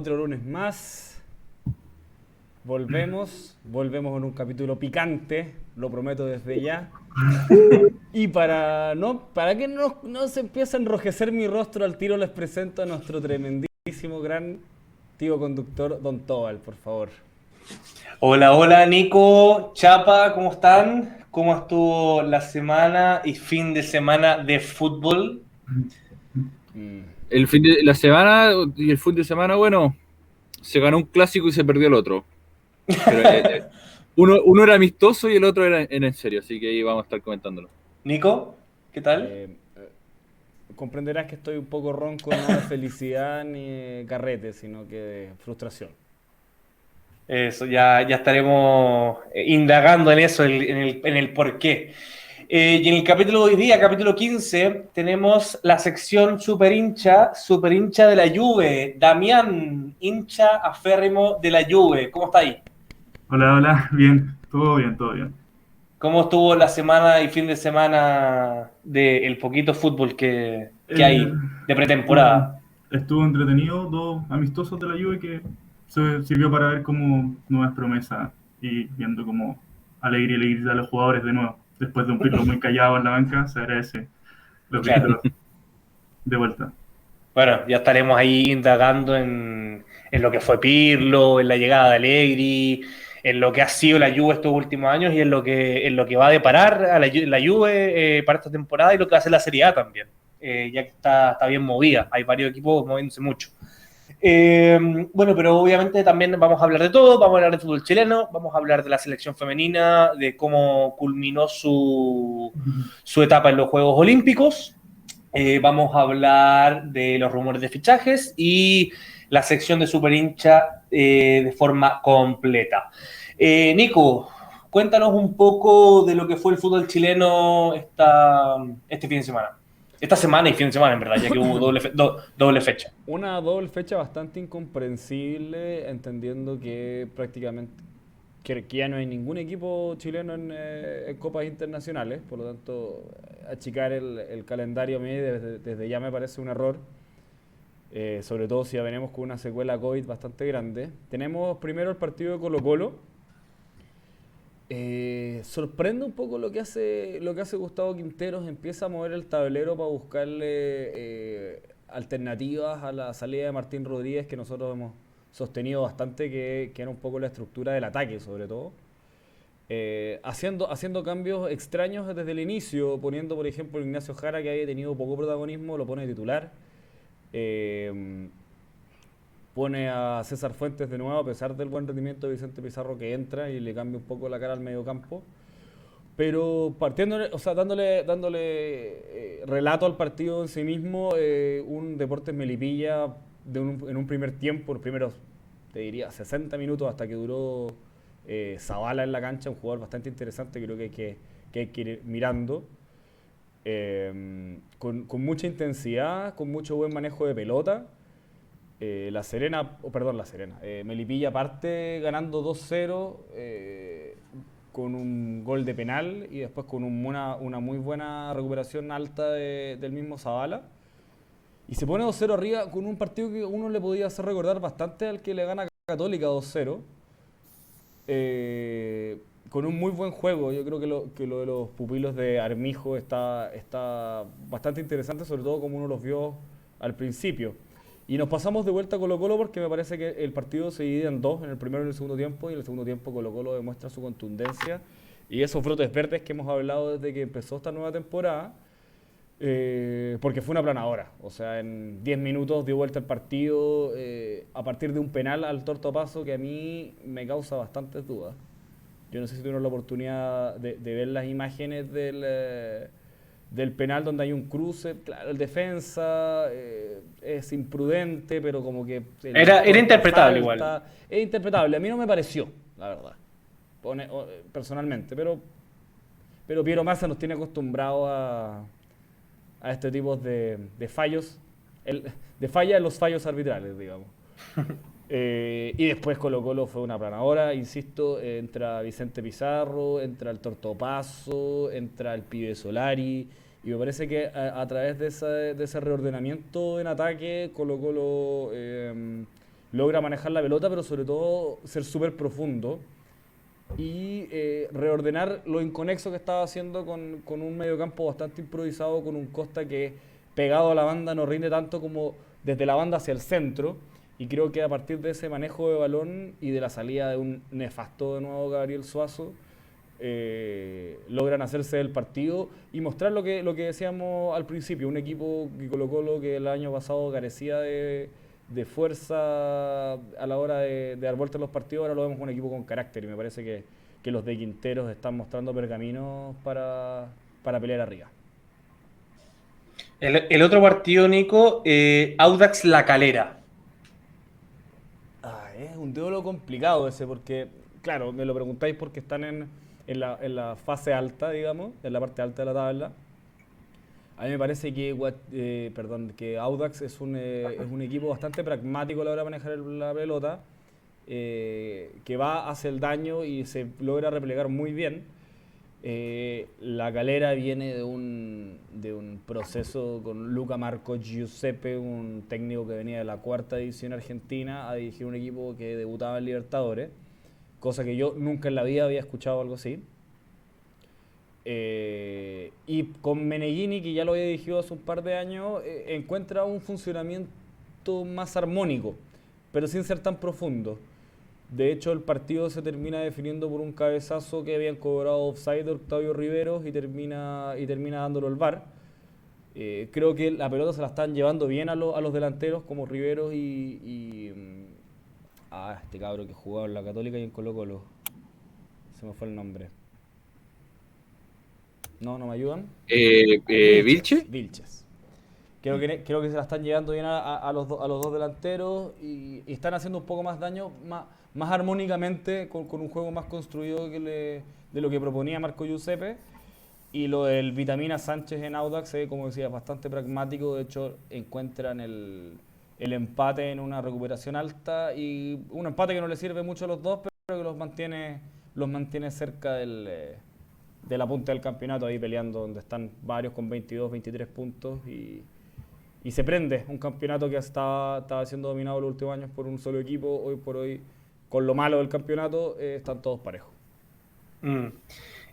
Otro lunes más. Volvemos, volvemos en un capítulo picante, lo prometo desde ya. Y para no, para que no, no se empiece a enrojecer mi rostro al tiro, les presento a nuestro tremendísimo, gran tío conductor, Don Tobal, por favor. Hola, hola Nico, Chapa, ¿cómo están? ¿Cómo estuvo la semana y fin de semana de fútbol? Mm. El fin de la semana y el fin de semana, bueno, se ganó un clásico y se perdió el otro. Eh, eh, uno, era amistoso y el otro era en, serio, así que ahí vamos a estar comentándolo. Nico, ¿qué tal? Eh, comprenderás que estoy un poco ronco, no de felicidad ni carrete, sino que de frustración. Eso, ya, ya estaremos indagando en eso, en el, en el por qué. Eh, y en el capítulo de hoy día, capítulo 15, tenemos la sección super hincha, super hincha de la Juve. Damián, hincha aférrimo de la Juve. ¿Cómo está ahí? Hola, hola, bien, todo bien, todo bien. ¿Cómo estuvo la semana y fin de semana del poquito fútbol que, hay eh, de pretemporada? Estuvo entretenido, dos amistosos de la Juve que se sirvió para ver como nuevas promesas y viendo como alegría y alegría a los jugadores de nuevo después de un Pirlo muy callado en la banca, se agradece los claro. de vuelta. Bueno, ya estaremos ahí indagando en, lo que fue Pirlo, en la llegada de Allegri, en lo que ha sido la Juve estos últimos años y en lo que, en lo que va a deparar a la, la Juve eh, para esta temporada y lo que va a hacer la Serie A también, eh, ya que está, está bien movida, hay varios equipos moviéndose mucho. Eh, bueno, pero obviamente también vamos a hablar de todo, vamos a hablar de fútbol chileno, vamos a hablar de la selección femenina, de cómo culminó su, su etapa en los Juegos Olímpicos, eh, vamos a hablar de los rumores de fichajes y la sección de super hincha eh, de forma completa. Nico, cuéntanos un poco de lo que fue el fútbol chileno esta, este fin de semana. Esta semana y fin de semana, en verdad, ya que hubo doble, fecha. Una doble fecha bastante incomprensible, entendiendo que prácticamente que ya no hay ningún equipo chileno en, eh, copas internacionales, por lo tanto, achicar el, calendario a mí desde, ya me parece un error, eh, sobre todo si ya venimos con una secuela COVID bastante grande. Tenemos primero el partido de Colo Colo, eh, sorprende un poco lo que hace lo que hace Gustavo Quinteros, empieza a mover el tablero para buscarle eh, alternativas a la salida de Martín Rodríguez, que nosotros hemos sostenido bastante, que, era un poco la estructura del ataque sobre todo. Eh, haciendo, haciendo cambios extraños desde el inicio, poniendo por ejemplo Ignacio Jara, que había tenido poco protagonismo, lo pone titular pone a César Fuentes de nuevo, a pesar del buen rendimiento de Vicente Pizarro que entra y le cambia un poco la cara al medio campo. Pero partiendo, o sea, dándole, dándole eh, relato al partido en sí mismo, eh, un Deportes Melipilla de en un primer tiempo, los primeros, te diría, 60 minutos hasta que duró eh, Zavala en la cancha, un jugador bastante interesante, creo que hay que, que, ir mirando. con, con mucha intensidad, con mucho buen manejo de pelota eh, la Serena, oh, perdón, La Serena, eh, Melipilla parte ganando 2-0 eh, con un gol de penal y después con una, muy buena recuperación alta del mismo Zavala. Y se pone 2-0 arriba con un partido que uno le podía hacer recordar bastante al que le gana Católica 2-0. con un muy buen juego. Yo creo que lo, que lo de los pupilos de Armijo está, está bastante interesante, sobre todo como uno los vio al principio. Y nos pasamos de vuelta a Colo Colo porque me parece que el partido se divide en dos, en el primero y en el segundo tiempo, y en el segundo tiempo Colo Colo demuestra su contundencia y esos brotes verdes que hemos hablado desde que empezó esta nueva temporada, eh, porque fue una planadora. O sea, en 10 minutos dio vuelta el partido eh, a partir de un penal al torto paso que a mí me causa bastantes dudas. Yo no sé si tuvieron la oportunidad de, ver las imágenes del... Eh, del penal donde hay un cruce, claro, el defensa eh, es imprudente, pero como que... Era, era interpretable igual. Es interpretable, a mí no me pareció, la verdad, Pone, personalmente, pero, pero Piero Massa nos tiene acostumbrado a, a este tipo de, de fallos, el, de falla en los fallos arbitrales, digamos. Eh, y después Colo Colo fue una planadora, insisto, entra Vicente Pizarro, entra el Tortopaso, entra el pibe Solari, Y me parece que a, través de ese, de ese, reordenamiento en ataque, Colo Colo em, logra manejar la pelota, pero sobre todo ser súper profundo y eh, reordenar lo inconexo que estaba haciendo con, con un mediocampo bastante improvisado, con un Costa que pegado a la banda no rinde tanto como desde la banda hacia el centro. Y creo que a partir de ese manejo de balón y de la salida de un nefasto de nuevo Gabriel Suazo, eh, logran hacerse del partido y mostrar lo que, lo que decíamos al principio, un equipo que Colo Colo que el año pasado carecía de, fuerza a la hora de, dar vuelta a los partidos, ahora lo vemos un equipo con carácter y me parece que, los de Quinteros están mostrando pergaminos para, pelear arriba. El, otro partido, Nico, eh, Audax La Calera. Un duelo complicado ese, porque, claro, me lo preguntáis porque están en, en la, en la fase alta, digamos, en la parte alta de la tabla. A mí me parece que, eh, perdón, que Audax es un, eh, es un equipo bastante pragmático a la hora de manejar la pelota, eh, que va hacia el daño y se logra replegar muy bien. La galera viene de un, de un proceso con Luca Marco Giuseppe, un técnico que venía de la cuarta división argentina, a dirigir un equipo que debutaba en Libertadores cosa que yo nunca en la vida había escuchado algo así. Eh, y con Meneghini, que ya lo había dirigido hace un par de años, eh, encuentra un funcionamiento más armónico, pero sin ser tan profundo. De hecho, el partido se termina definiendo por un cabezazo que habían cobrado offside Octavio Riveros y termina, y termina dándolo el VAR. Eh, creo que la pelota se la están llevando bien a, a los delanteros como Riveros y mm, Ah, este cabro que jugaba en la Católica y en Colo Colo. Se me fue el nombre. No, no me ayudan. Eh, eh ¿Vilches? Vilches. Creo que, creo que se la están llevando bien a, los, a los dos delanteros y, están haciendo un poco más daño, más, más armónicamente, con, un juego más construido que de lo que proponía Marco Giuseppe. Y lo del Vitamina Sánchez en Audax, eh, como decía, bastante pragmático. De hecho, encuentran el, el empate en una recuperación alta y un empate que no le sirve mucho a los dos, pero que los mantiene, los mantiene cerca del, eh, de la punta del campeonato, ahí peleando, donde están varios con 22, 23 puntos y, y se prende un campeonato que estaba, estaba siendo dominado los últimos años por un solo equipo, hoy por hoy, con lo malo del campeonato, eh, están todos parejos. Mm.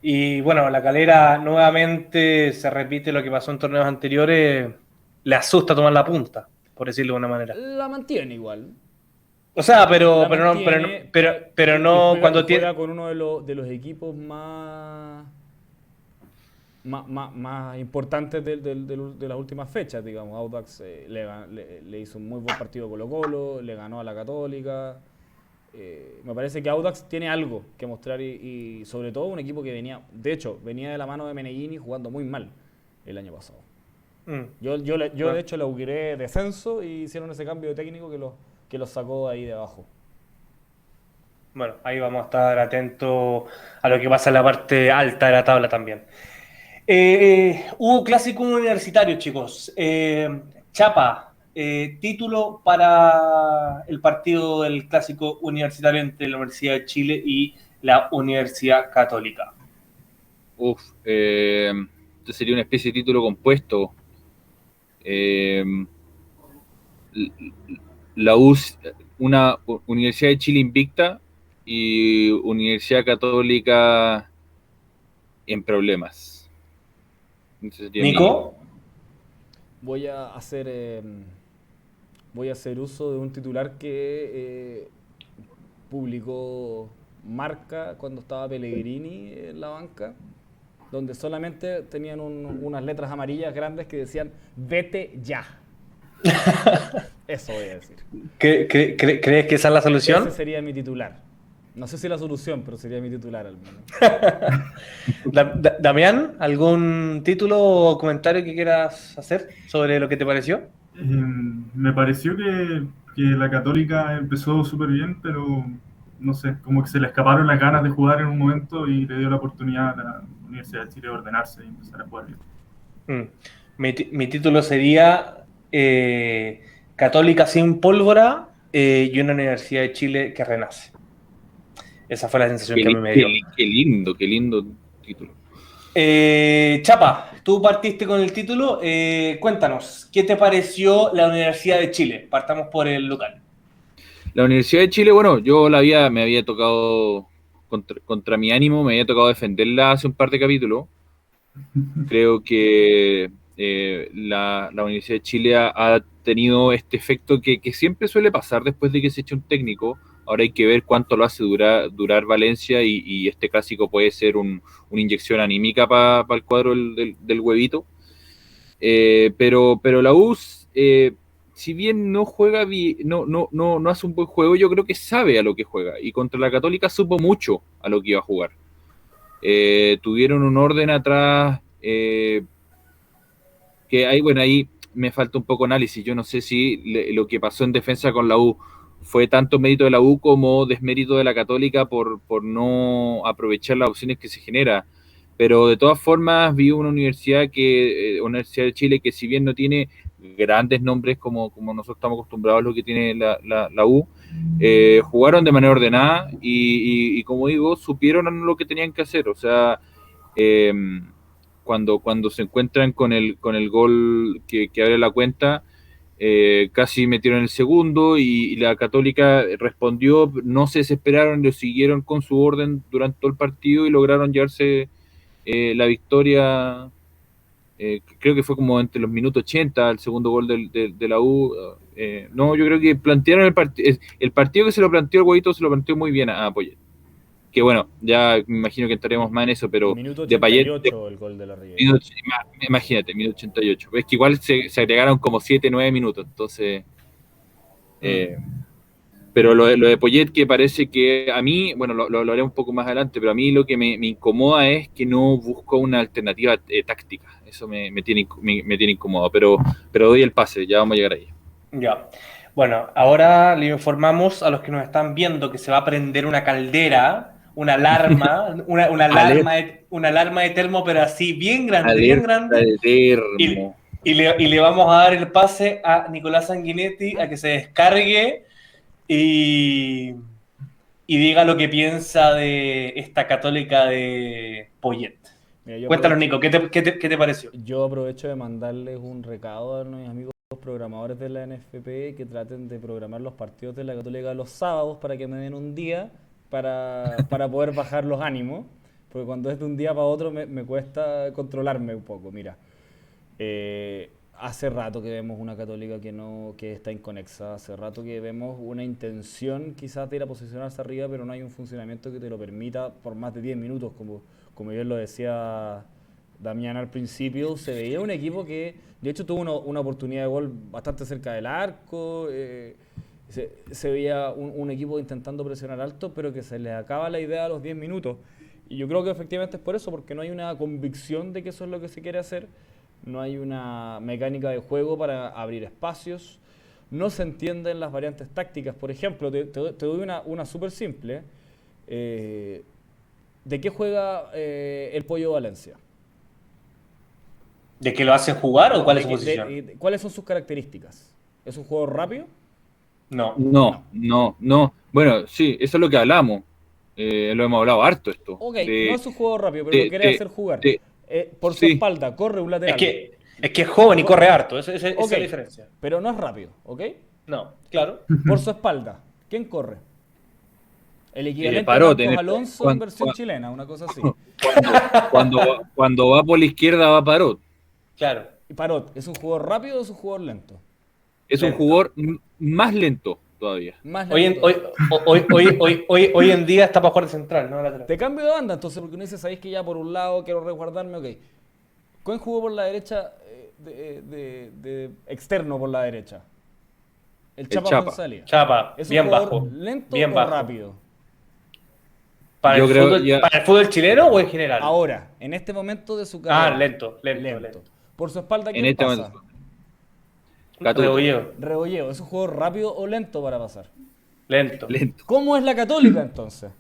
Y bueno, la calera nuevamente se repite lo que pasó en torneos anteriores, le asusta tomar la punta por decirlo de una manera. La mantiene igual. O sea, pero, pero, no, pero, pero, no cuando tiene. con uno de los, de los equipos más. Más, más, importantes de, de, las últimas fechas, digamos. Audax eh, le, le, hizo un muy buen partido Colo Colo, le ganó a la Católica. Eh, me parece que Audax tiene algo que mostrar y, y, sobre todo un equipo que venía, de hecho, venía de la mano de Meneghini jugando muy mal el año pasado. Mm. Yo, yo, yo de hecho le auguré descenso y hicieron ese cambio de técnico que lo, que los sacó ahí de abajo. Bueno, ahí vamos a estar atentos a lo que pasa en la parte alta de la tabla también. Eh, hubo clásico universitario, chicos. Eh, Chapa, eh, título para el partido del clásico universitario entre la Universidad de Chile y la Universidad Católica. Uf, este sería una especie de título compuesto eh, la US, una Universidad de Chile invicta y Universidad Católica en problemas. Nico. Voy a hacer em, voy a hacer uso de un titular que eh, publicó Marca cuando estaba Pellegrini en la banca donde solamente tenían unas letras amarillas grandes que decían vete ya. Eso voy a decir. crees que esa es la solución? Ese sería mi titular. No sé si la solución, pero sería mi titular al menos. Damián, ¿algún título o comentario que quieras hacer sobre lo que te pareció? Em, me pareció que, que la Católica empezó súper bien, pero no sé, como que se le escaparon las ganas de jugar en un momento y le dio la oportunidad a la Universidad de Chile de ordenarse y empezar a jugar bien. Mm. Mi, título sería eh, Católica sin pólvora eh, y una Universidad de Chile que renace. Esa fue la sensación que a mí me dio. Qué, lindo, qué lindo título. Eh, Chapa, tú partiste con el título. eh, cuéntanos, ¿qué te pareció la Universidad de Chile? Partamos por el local. La Universidad de Chile, bueno, yo la había, me había tocado contra, contra mi ánimo, me había tocado defenderla hace un par de capítulos. Creo que eh, la, la Universidad de Chile ha, ha tenido este efecto que, que siempre suele pasar después de que se echa un técnico. Ahora hay que ver cuánto lo hace durar, Valencia y, este clásico puede ser un- una inyección anímica para el cuadro del, del- huevito. Eh, pero, pero la US, eh, si bien no juega no, no, no, no hace un buen juego, yo creo que sabe a lo que juega. Y contra la Católica supo mucho a lo que iba a jugar. Eh, tuvieron un orden atrás que ahí, bueno, ahí me falta un poco análisis. Yo no sé si lo que pasó en defensa con la U fue tanto mérito de la U como desmérito de la Católica por, por no aprovechar las opciones que se genera. Pero de todas formas vi una universidad que, eh, Universidad de Chile que si bien no tiene grandes nombres como, como nosotros estamos acostumbrados a lo que tiene la, la- la U, eh, jugaron de manera ordenada y, y- y como digo, supieron lo que tenían que hacer. O sea, eh, cuando, cuando se encuentran con el, con el gol que, que abre la cuenta, eh, casi metieron el segundo y, la Católica respondió, no se desesperaron, lo siguieron con su orden durante todo el partido y lograron llevarse eh, la victoria. eh, creo que fue como entre los minutos 80, el segundo gol del- de la U. eh, no, yo creo que plantearon el partido. El partido que se lo planteó el Guaito se lo planteó muy bien a. Que bueno, ya me imagino que entraremos más en eso, pero Minuto de Payet, 88 el gol de la. Minuto- imagínate, minuto 88. Es que igual se, se agregaron como 7, 9 minutos, entonces. eh, pero lo, de- lo de Poyet, que parece que a mí, bueno, lo, lo hablaré un poco más adelante, pero a mí lo que me, me incomoda es que no busco una alternativa eh, táctica. Eso me, me tiene, me tiene incómodo, pero, pero doy el pase, ya vamos a llegar ahí. Ya. Bueno, ahora le informamos a los que nos están viendo que se va a prender una caldera, una alarma, una, una alarma, de, una alarma de termo, pero así bien grande, bien grande. Y le, y le vamos a dar el pase a Nicolás Sanguinetti a que se descargue y, y diga lo que piensa de esta católica de Poyet. Mira, Cuéntanos, Nico, ¿qué te, qué te- qué te pareció? Yo aprovecho de mandarles un recado a mis amigos programadores de la NFP que traten de programar los partidos de la Católica los sábados para que me den un día para, para poder bajar los ánimos. Porque cuando es de un día para otro me, cuesta controlarme un poco. Mira, eh, hace rato que vemos una Católica que no que está inconexa. Hace rato que vemos una intención quizás de ir a posicionarse arriba, pero no hay un funcionamiento que te lo permita por más de 10 minutos, como, como yo lo decía Damián al principio, se veía un equipo que, de hecho, tuvo una, una oportunidad de gol bastante cerca del arco. eh, se, se veía un, un equipo intentando presionar alto, pero que se les acaba la idea a los 10 minutos. Y yo creo que efectivamente es por eso, porque no hay una convicción de que eso es lo que se quiere hacer. No hay una mecánica de juego para abrir espacios. No se entienden las variantes tácticas. Por ejemplo, te, te doy- te doy una, una súper simple. Eh, ¿De qué juega eh, el Pollo Valencia? ¿De que lo hacen jugar o cuál es ¿De su qué- posición? de- de- ¿Cuáles son sus características? ¿Es un juego rápido? No. No, no, no. Bueno, sí, eso es lo que hablamos. Eh, lo hemos hablado harto esto. Ok, De- no es un juego rápido, pero de- lo quiere de- hacer jugar. de- Eh, por su sí. espalda, corre un Es lateral. que, es que es joven y corre harto, esa, esa- esa Ok, es la diferencia. Pero no es rápido, ¿ok? No, claro. Por su espalda, ¿quién corre? El equivalente a en Marcos este- Alonso en versión cuando- chilena, una cosa así. Cuando, va- cuando va por la izquierda va Parot. Claro. Y Parot, ¿es un jugador rápido o es un jugador lento? Es un jugador más lento todavía. Más Hoy en, lento. hoy, hoy, hoy, hoy, hoy, hoy en día está para jugar de central, no de lateral. Te cambio de banda, entonces, porque uno dice, sabéis que ya por un lado quiero resguardarme, ok. ¿Quién jugó por la derecha eh, de, de- de externo por la derecha? El Chapa, Chapa. González. Chapa, ¿Es un bien bajo. lento bien o bajo. rápido? ¿Para, Yo el creo fútbol, ya- ¿Para el fútbol chileno o en general? Ahora, en este momento de su ah, carrera. lento, lento, lento. Por su espalda, ¿quién En este pasa? momento. Rebolleo, Rebolleo, ¿es un jugador rápido o lento para pasar? lento. Lento. ¿Cómo es la Católica entonces?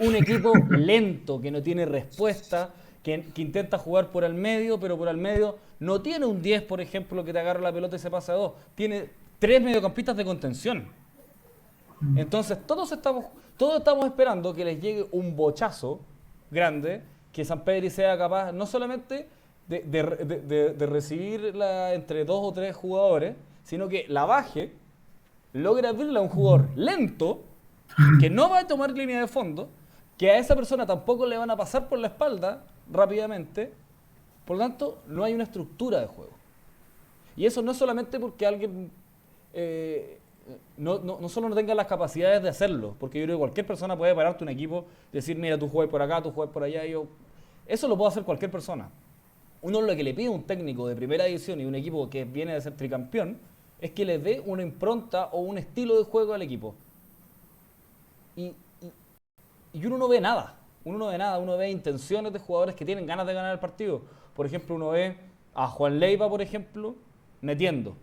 Un equipo lento, que no tiene respuesta, que, que intenta jugar por al medio, pero por al medio no tiene un 10, por ejemplo, que te agarra la pelota y se pasa a dos. Tiene tres mediocampistas de contención. Entonces, todos estamos, todos estamos esperando que les llegue un bochazo grande, que San Pedro sea capaz no solamente de, recibirla entre dos o tres jugadores, sino que la baje, logra abrirla a un jugador lento, que no va a tomar línea de fondo, que a esa persona tampoco le van a pasar por la espalda rápidamente, por lo tanto, no hay una estructura de juego. Y eso no es solamente porque alguien eh, no, no, solo no tenga las capacidades de hacerlo, porque yo creo que cualquier persona puede pararte un equipo, decir, mira, tú juegas por acá, tú juegas por allá, yo... Eso lo puede hacer cualquier persona. Uno lo que le pide a un técnico de primera división y un equipo que viene de ser tricampeón es que le dé una impronta o un estilo de juego al equipo. Y, y, uno no ve nada. Uno no ve nada, uno ve intenciones de jugadores que tienen ganas de ganar el partido. Por ejemplo, uno ve a Juan Leiva, por ejemplo, metiendo.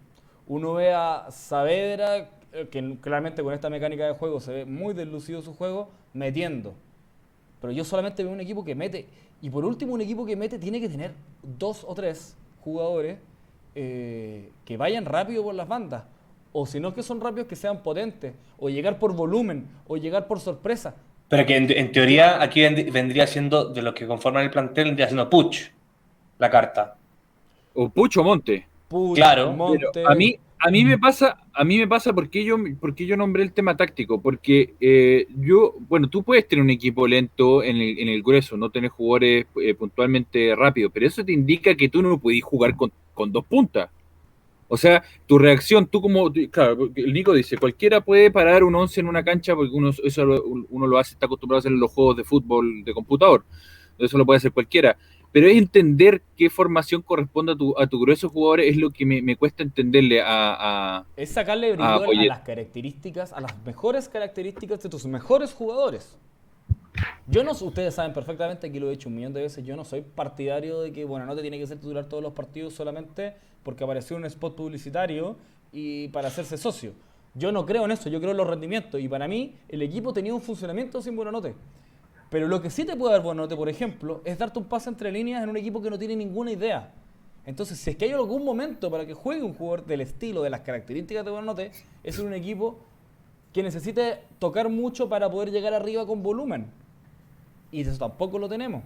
Uno ve a Saavedra, eh, que claramente con esta mecánica de juego se ve muy deslucido su juego, metiendo. Pero yo solamente veo un equipo que mete. Y por último, un equipo que mete tiene que tener dos o tres jugadores eh, que vayan rápido por las bandas. O si no que son rápidos, que sean potentes. O llegar por volumen. O llegar por sorpresa. Pero que en, en teoría aquí vendría siendo, de los que conforman el plantel, vendría siendo Puch la carta. O Pucho Monte. Puch, claro. Monte. a mí, a mí me pasa, a mí me pasa porque yo, porque yo nombré el tema táctico, porque eh, yo, bueno, tú puedes tener un equipo lento en el, en el grueso, no tener jugadores eh, puntualmente rápidos, pero eso te indica que tú no puedes jugar con, con, dos puntas. O sea, tu reacción, tú como, claro, el Nico dice, cualquiera puede parar un 11 en una cancha porque uno, eso lo, uno lo hace, está acostumbrado a hacer en los juegos de fútbol de computador, eso lo puede hacer cualquiera pero es entender qué formación corresponde a tu, a tu grueso jugador es lo que me, me cuesta entenderle a, a Es sacarle brillo a, a, las características, a las mejores características de tus mejores jugadores. Yo no, ustedes saben perfectamente, aquí lo he dicho un millón de veces, yo no soy partidario de que, bueno, no te tiene que ser titular todos los partidos solamente porque apareció un spot publicitario y para hacerse socio. Yo no creo en eso, yo creo en los rendimientos y para mí el equipo tenía un funcionamiento sin Buenanote. Pero lo que sí te puede dar Buenanote, por ejemplo, es darte un pase entre líneas en un equipo que no tiene ninguna idea. Entonces, si es que hay algún momento para que juegue un jugador del estilo, de las características de Buenanote, es un equipo que necesite tocar mucho para poder llegar arriba con volumen. Y eso tampoco lo tenemos.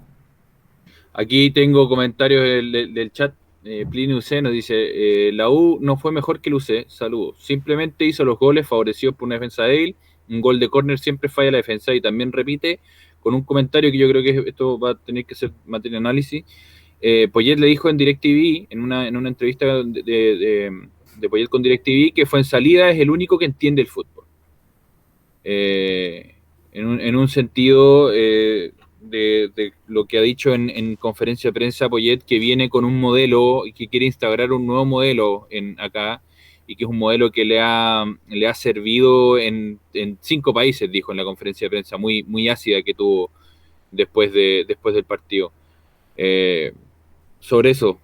Aquí tengo comentarios del chat. Eh, Plinio UC nos dice, eh, la U no fue mejor que el UC, saludos. Simplemente hizo los goles favorecidos por una defensa débil. Un gol de córner siempre falla la defensa y también repite con un comentario que yo creo que esto va a tener que ser materia de análisis. Eh, Poyet le dijo en DirecTV, en una, en una entrevista de, de, Poyet con DirecTV, que fue en salida es el único que entiende el fútbol. Eh, en, un, en, un, sentido eh, de, de, lo que ha dicho en, en, conferencia de prensa Poyet, que viene con un modelo y que quiere instaurar un nuevo modelo en acá y que es un modelo que le ha, le ha servido en, en, cinco países, dijo en la conferencia de prensa, muy, muy ácida que tuvo después, de, después del partido. Eh, sobre eso,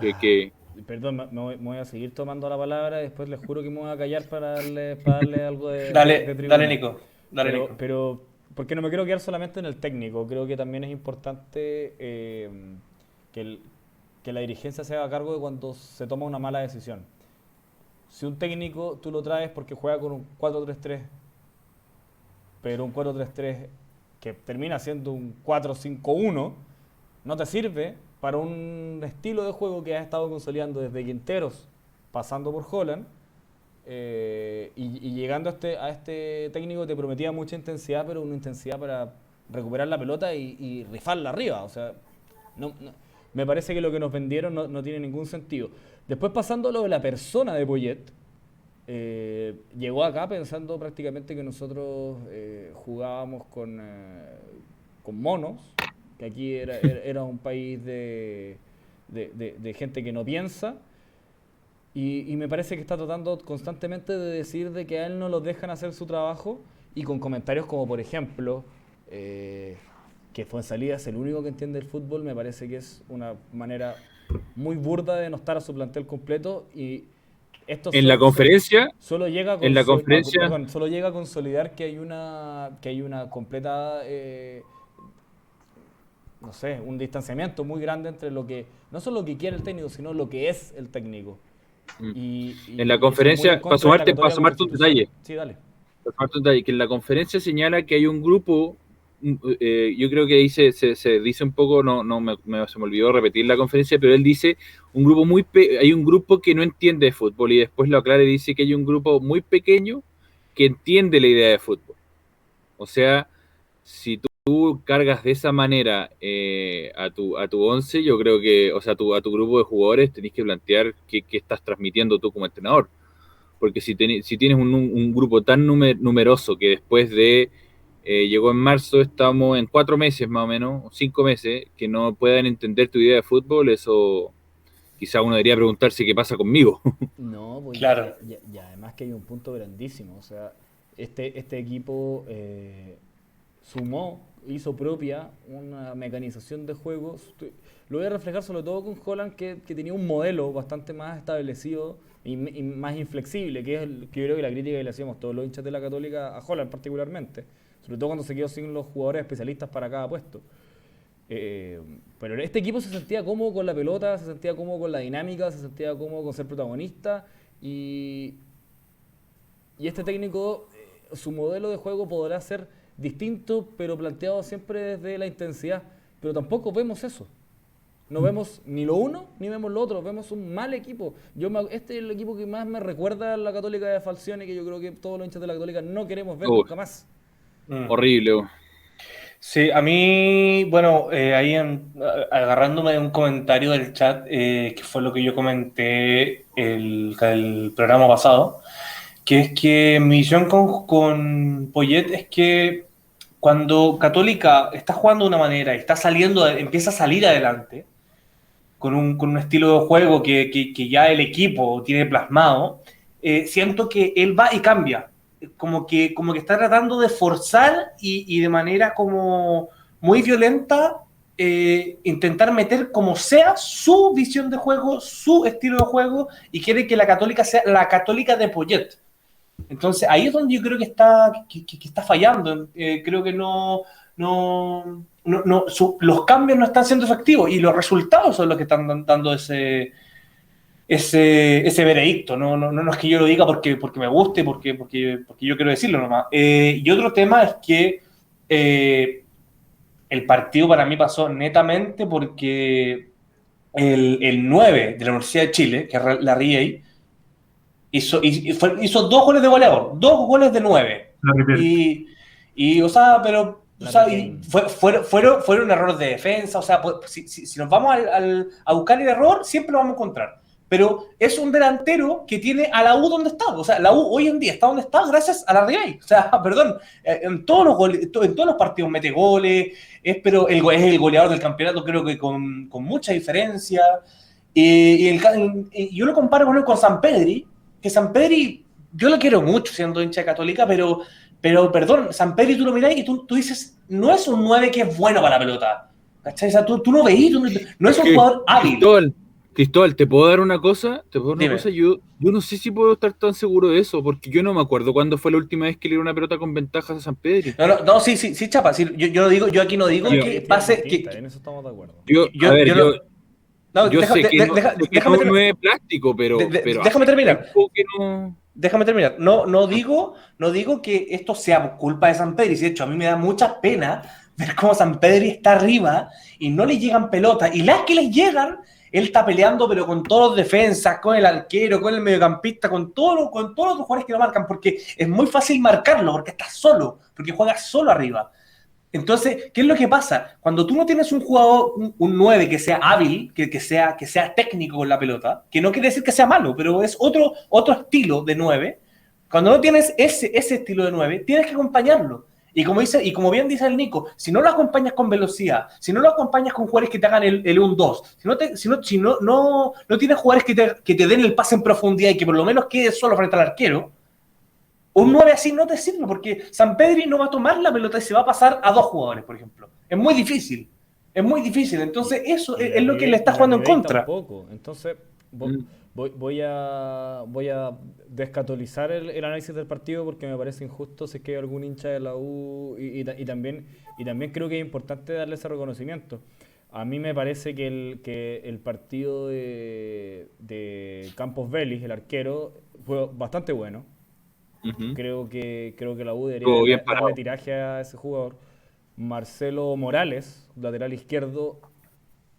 que, que... Perdón, me voy, me voy, a seguir tomando la palabra, después les juro que me voy a callar para darle, para darle algo de... dale, de dale, Nico. Dale, pero, Nico. pero, porque no me quiero quedar solamente en el técnico, creo que también es importante eh, que, el, que la dirigencia se haga cargo de cuando se toma una mala decisión si un técnico tú lo traes porque juega con un 4-3-3, pero un 4-3-3 que termina siendo un 4-5-1, no te sirve para un estilo de juego que has estado consolidando desde Quinteros, pasando por Holland, eh, y, y, llegando a este, a este técnico te prometía mucha intensidad, pero una intensidad para recuperar la pelota y, y rifarla arriba. O sea, no, no, me parece que lo que nos vendieron no, no tiene ningún sentido. Después pasando a lo de la persona de Poyet, eh, llegó acá pensando prácticamente que nosotros eh, jugábamos con, eh, con, monos, que aquí era, era un país de, de, de, de, gente que no piensa. Y, y, me parece que está tratando constantemente de decir de que a él no lo dejan hacer su trabajo y con comentarios como por ejemplo eh, que Fuensalida es el único que entiende el fútbol, me parece que es una manera muy burda de no estar a su plantel completo y esto en solo, la conferencia solo llega a en la conferencia. solo llega a consolidar que hay una que hay una completa eh, no sé un distanciamiento muy grande entre lo que no solo lo que quiere el técnico sino lo que es el técnico. Y, y, en la conferencia para sumarte, para sumarte un detalle. Sí dale. Para sumarte un detalle que en la conferencia señala que hay un grupo eh, yo creo que ahí se, dice un poco, no, no me, se me olvidó repetir la conferencia, pero él dice un grupo muy hay un grupo que no entiende de fútbol y después lo aclara y dice que hay un grupo muy pequeño que entiende la idea de fútbol. O sea, si tú cargas de esa manera eh, a, tu, a tu once, yo creo que, o sea, tu, a tu grupo de jugadores tenés que plantear qué, estás transmitiendo tú como entrenador. Porque si, si tienes un, grupo tan numeroso que después de eh, llegó en marzo, estamos en cuatro meses más o menos, cinco meses, que no puedan entender tu idea de fútbol, eso quizá uno debería preguntarse qué pasa conmigo. No, pues claro. Y, además que hay un punto grandísimo, o sea, este, este equipo eh, sumó, hizo propia una mecanización de juego. Lo voy a reflejar sobre todo con Holland, que, tenía un modelo bastante más establecido y, más inflexible, que es el, que yo creo que la crítica que le hacíamos todos los hinchas de la Católica a Holland particularmente sobre todo cuando se quedó sin los jugadores especialistas para cada puesto. Eh, pero este equipo se sentía cómodo con la pelota, se sentía cómodo con la dinámica, se sentía cómodo con ser protagonista y, y este técnico, eh, su modelo de juego podrá ser distinto, pero planteado siempre desde la intensidad. Pero tampoco vemos eso. No mm. vemos ni lo uno ni vemos lo otro, vemos un mal equipo. Yo este es el equipo que más me recuerda a la Católica de Falcione, que yo creo que todos los hinchas de la Católica no queremos ver nunca más. Mm. Horrible. Sí, a mí, bueno, eh, ahí agarrándome de un comentario del chat, eh, que fue lo que yo comenté el, el programa pasado, que es que mi visión con, con Poyet es que cuando Católica está jugando de una manera y está saliendo, empieza a salir adelante, con un, con un estilo de juego que, que, ya el equipo tiene plasmado, eh, siento que él va y cambia como que, como que está tratando de forzar y, de manera como muy violenta eh, intentar meter como sea su visión de juego, su estilo de juego y quiere que la católica sea la católica de Poyet. Entonces ahí es donde yo creo que está, que, está fallando. Eh, creo que no, no, no, los cambios no están siendo efectivos y los resultados son los que están dando ese, ese, ese veredicto. No, no, no es que yo lo diga porque, porque me guste, porque, porque, porque yo quiero decirlo nomás. Eh, y otro tema es que eh, el partido para mí pasó netamente porque el, el 9 de la Universidad de Chile, que es la RIA, hizo, hizo dos goles de goleador, dos goles de 9. Y, y, o sea, pero o sea, fue, fueron, fueron, errores de defensa, o sea, pues, si, si, nos vamos al, a buscar el error, siempre lo vamos a encontrar pero es un delantero que tiene a la U donde está. O sea, la U hoy en día está donde está gracias a la Real. O sea, perdón, eh, en todos los, en todos los partidos mete goles, es, pero el, es el goleador del campeonato, creo que con, con mucha diferencia. y, el, yo lo comparo con, con San Pedri, que San Pedri, yo lo quiero mucho siendo hincha católica, pero, pero perdón, San Pedri tú lo miras y tú, tú dices, no es un 9 que es bueno para la pelota. ¿Cachai? O sea, tú, tú no veís, no es un jugador hábil. Cristóbal, ¿te puedo dar una cosa? ¿Te puedo dar una cosa? Yo, yo no sé si puedo estar tan seguro de eso, porque yo no me acuerdo cuándo fue la última vez que le dieron una pelota con ventajas a San Pedro. No, no, no sí, sí, sí, chapa. yo, yo, digo, yo aquí no digo que pase. Que, en eso estamos de acuerdo. Yo, yo, a ver, yo, no, yo sé que, no, déjame no es plástico, pero, pero déjame terminar. Déjame terminar. No, no digo, no digo que esto sea culpa de San Pedro. Y de hecho, a mí me da mucha pena ver cómo San Pedro está arriba y no le llegan pelotas. Y las que les llegan él está peleando, pero con todos los defensas, con el arquero, con el mediocampista, con, todo, con todos los jugadores que lo marcan, porque es muy fácil marcarlo, porque está solo, porque juega solo arriba. Entonces, ¿qué es lo que pasa? Cuando tú no tienes un jugador, un, 9 que sea hábil, que, que, sea, que sea técnico con la pelota, que no quiere decir que sea malo, pero es otro, otro estilo de 9, cuando no tienes ese, ese estilo de 9, tienes que acompañarlo. Y como, dice, y como bien dice el Nico, si no lo acompañas con velocidad, si no lo acompañas con jugadores que te hagan el, el 1-2, si, no, te, si, no, si no, no, no, tienes jugadores que te, que te den el pase en profundidad y que por lo menos quede solo frente al arquero, un 9 así no te sirve porque San Pedri no va a tomar la pelota y se va a pasar a dos jugadores, por ejemplo. Es muy difícil. Es muy difícil. Entonces, eso es, lo que le está jugando en contra. Entonces, mm. Voy, voy, a, voy a descatolizar el, análisis del partido porque me parece injusto si es que hay algún hincha de la U y, también, y también creo que es importante darle ese reconocimiento. A mí me parece que el, que el partido de, de Campos Vélez, el arquero, fue bastante bueno. Creo que creo que la U debería darle tiraje a ese jugador. Marcelo Morales, lateral izquierdo,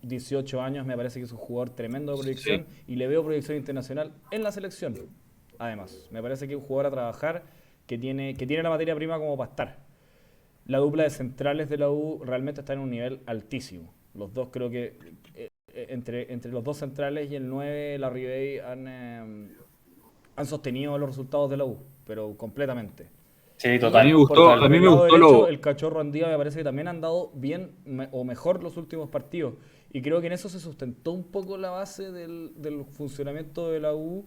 18 años, me parece que es un jugador tremendo de proyección y le veo proyección internacional en la selección. Además, me parece que es un jugador a trabajar que tiene, que tiene la materia prima como para estar. La dupla de centrales de la U realmente está en un nivel altísimo. Los dos creo que eh, eh, entre, entre los dos centrales y el 9, la Ribey han, eh, han sostenido los resultados de la U, pero completamente. Sí, total. A mí me gustó, a mí me gustó derecho, lo, El cachorro Andía me parece que también han dado bien me- o mejor los últimos partidos. Y creo que en eso se sustentó un poco la base del, del funcionamiento de la U,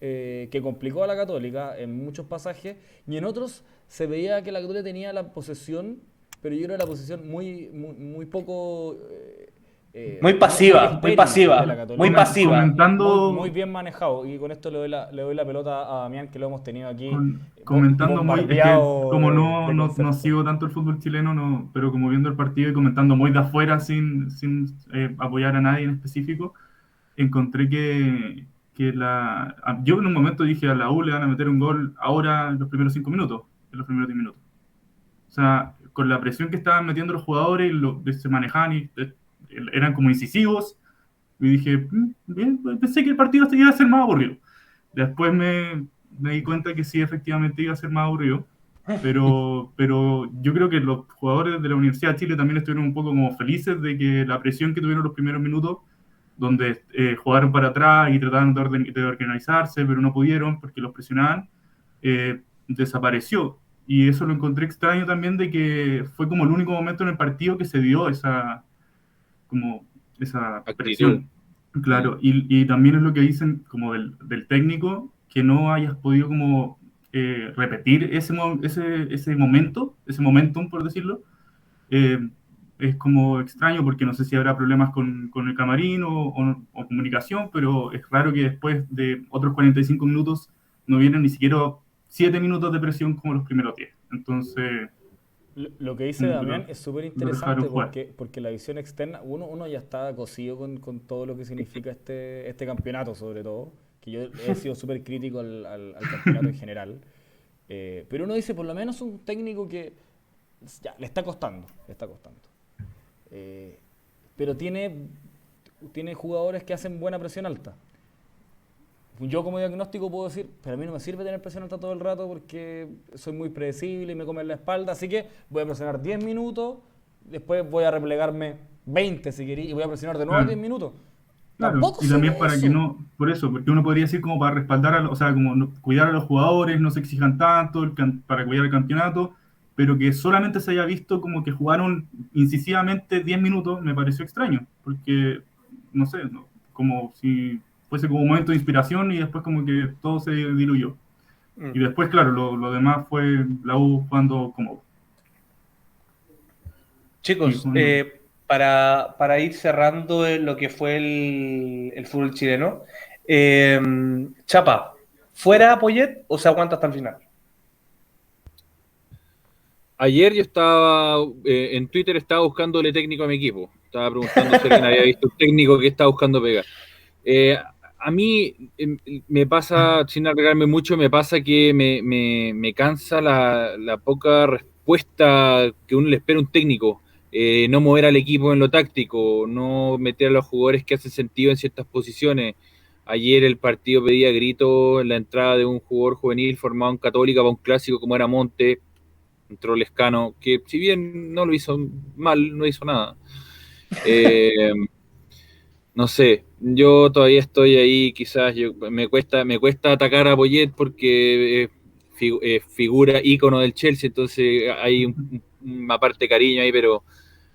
eh, que complicó a la Católica en muchos pasajes. Y en otros se veía que la Católica tenía la posesión, pero yo creo que la posesión muy, muy, muy poco. eh, eh, Muy pasiva, muy pasiva, muy pasiva. Comentando, Muy, muy bien manejado. Y con esto le doy la, le doy la pelota a Damián, que lo hemos tenido aquí. con- comentando muy, es que como no, no, no sigo tanto el fútbol chileno, no, pero como viendo el partido y comentando muy de afuera sin, sin eh, apoyar a nadie en específico, encontré que, que la, a- yo en un momento dije a la U le van a meter un gol ahora en los primeros cinco minutos, en los primeros diez minutos. O sea, con la presión que estaban metiendo los jugadores, lo, se manejaban y eh, eran como incisivos, y dije, "Mm, bien, pensé que el partido iba a ser más aburrido. Después me, me di cuenta que sí, efectivamente iba a ser más aburrido. Pero, pero yo creo que los jugadores de la Universidad de Chile también estuvieron un poco como felices de que la presión que tuvieron los primeros minutos, donde eh, jugaron para atrás y trataron de, orden- de organizarse, pero no pudieron porque los presionaban, eh, desapareció. Y eso lo encontré extraño también de que fue como el único momento en el partido que se dio esa, como esa Actitud. presión. Claro, y, y también es lo que dicen como del, del técnico, que no hayas podido como eh, repetir ese, ese, ese momento, ese momentum, por decirlo, eh, es como extraño porque no sé si habrá problemas con, con el camarín o, o- o comunicación, pero es raro que después de otros 45 minutos no vienen ni siquiera 7 minutos de presión como los primeros 10. Entonces, Lo, lo que dice Damián es súper interesante porque, porque la visión externa, uno, uno ya está cosido con, con todo lo que significa este, este campeonato, sobre todo, que yo he sido súper crítico al, al- al campeonato en general. Eh, pero uno dice, por lo menos un técnico que ya, le está costando, le está costando. Eh, pero tiene, tiene jugadores que hacen buena presión alta. Yo como diagnóstico puedo decir, pero a mí no me sirve tener presión alta todo el rato porque soy muy predecible y me come la espalda, así que voy a presionar 10 minutos, después voy a replegarme 20 si queréis y voy a presionar de nuevo Claro. 10 minutos. Claro, Tampoco y también para que eso. no, por eso, porque uno podría decir como para respaldar, a, o sea, como no- cuidar a los jugadores, no se exijan tanto el can- para cuidar el campeonato, pero que solamente se haya visto como que jugaron incisivamente 10 minutos, me pareció extraño, porque, no sé, no- como si fuese como un momento de inspiración y después como que todo se diluyó. Mm. Y después, claro, lo, lo demás fue la U jugando como... Chicos, eh, para, para ir cerrando lo que fue el, el fútbol chileno, eh, Chapa, ¿fuera Poyet o se aguanta hasta el final? Ayer yo estaba eh, en Twitter estaba buscándole técnico a mi equipo. Estaba preguntando si alguien había visto un técnico que estaba buscando pegar. Eh, a mí em, me pasa, sin alargarme mucho, me pasa que me, me- me cansa la, la poca respuesta que uno le espera a un técnico. Eh, no mover al equipo en lo táctico, no meter a los jugadores que hacen sentido en ciertas posiciones. Ayer el partido pedía grito en la entrada de un jugador juvenil formado en Católica para un clásico como era Monte, entró Lescano, que si bien no lo hizo mal, no hizo nada. Eh, no sé, yo todavía estoy ahí, quizás yo, me cuesta me cuesta atacar a Poyet porque eh, figura ícono del Chelsea, entonces hay un- una parte de cariño ahí, pero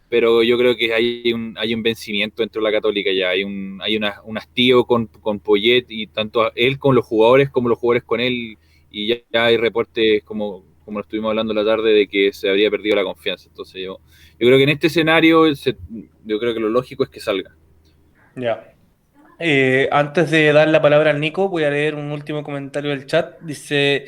pero yo creo que hay un, hay un vencimiento dentro de la Católica ya, hay un, hay una, un hastío con, con Poyet y tanto él con los jugadores como los jugadores con él, y ya hay reportes como, como lo estuvimos hablando la tarde de que se habría perdido la confianza. Entonces yo, yo creo que en este escenario yo creo que lo lógico es que salga. Ya. Eh, antes de dar la palabra al Nico, voy a leer un último comentario del chat. Dice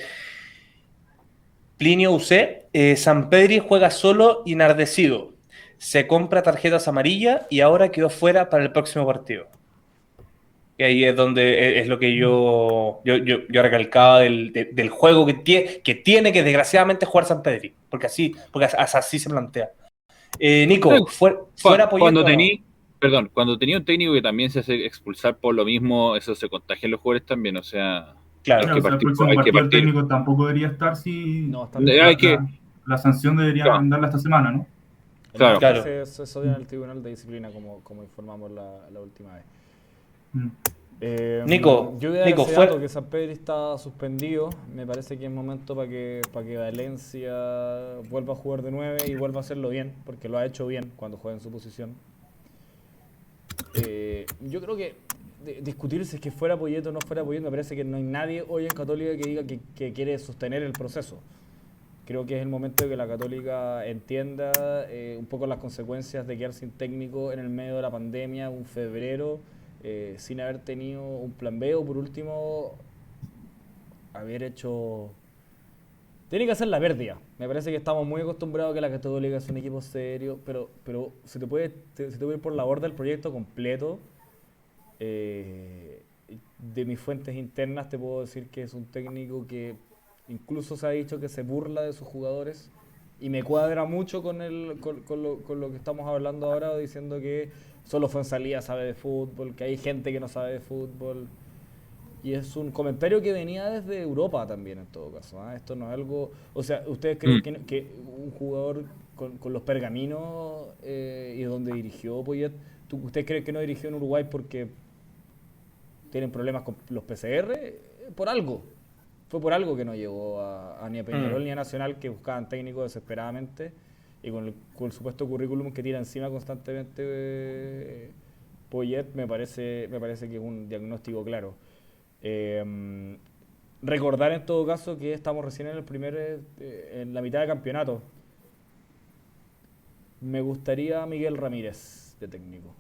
Plinio UC, eh, San Pedri juega solo y enardecido. Se compra tarjetas amarillas y ahora quedó fuera para el próximo partido. Y ahí es donde es, es lo que yo, yo, yo, yo recalcaba del, de- del juego que, tie- que tiene que desgraciadamente jugar San Pedri. Porque así, porque as- así se plantea. Eh, Nico, fuera, fuera Cuando tení, perdón, cuando tenía un técnico que también se hace expulsar por lo mismo, eso se contagia en los jugadores también, o sea... Claro, hay que partir, hay que el técnico tampoco debería estar si... No, está bien. Hay que, la sanción debería claro. darla esta semana, ¿no? Claro, claro. Se, se en el Tribunal de Disciplina, como, como informamos la, la última vez. Mm. Eh, Nico, yo voy a Nico, fue... que San Pedro está suspendido. Me parece que es momento para que, para que Valencia vuelva a jugar de 9 y vuelva a hacerlo bien, porque lo ha hecho bien cuando juega en su posición. Eh, yo creo que discutir si es que fuera Poyeto o no fuera Poyeto, me parece que no hay nadie hoy en Católica que diga que, que quiere sostener el proceso creo que es el momento de que la Católica entienda eh, un poco las consecuencias de quedar sin técnico en el medio de la pandemia, un febrero, eh, sin haber tenido un plan B o por último haber hecho... Tiene que hacer la pérdida. Me parece que estamos muy acostumbrados a que la Católica es un equipo serio, pero, pero se, te puede, se te puede ir por la borda el proyecto completo. Eh, de mis fuentes internas te puedo decir que es un técnico que Incluso se ha dicho que se burla de sus jugadores y me cuadra mucho con, el, con, lo, con lo que estamos hablando ahora, diciendo que solo salida sabe de fútbol, que hay gente que no sabe de fútbol. Y es un comentario que venía desde Europa también, en todo caso. ¿ah? Esto no es algo. O sea, ¿ustedes creen mm. que, un jugador con, con los pergaminos eh, y donde dirigió Poyet, ¿usted cree que no dirigió en Uruguay porque tienen problemas con los PCR? Por algo fue por algo que no llegó a, ni a Peñarol mm. ni a Nacional, que buscaban técnicos desesperadamente y con el, supuesto currículum que tira encima constantemente eh, Poyet, me parece, me parece que es un diagnóstico claro. Em, recordar en todo caso que estamos recién en el primer, eh, en la mitad de campeonato. Me gustaría Miguel Ramírez de técnico.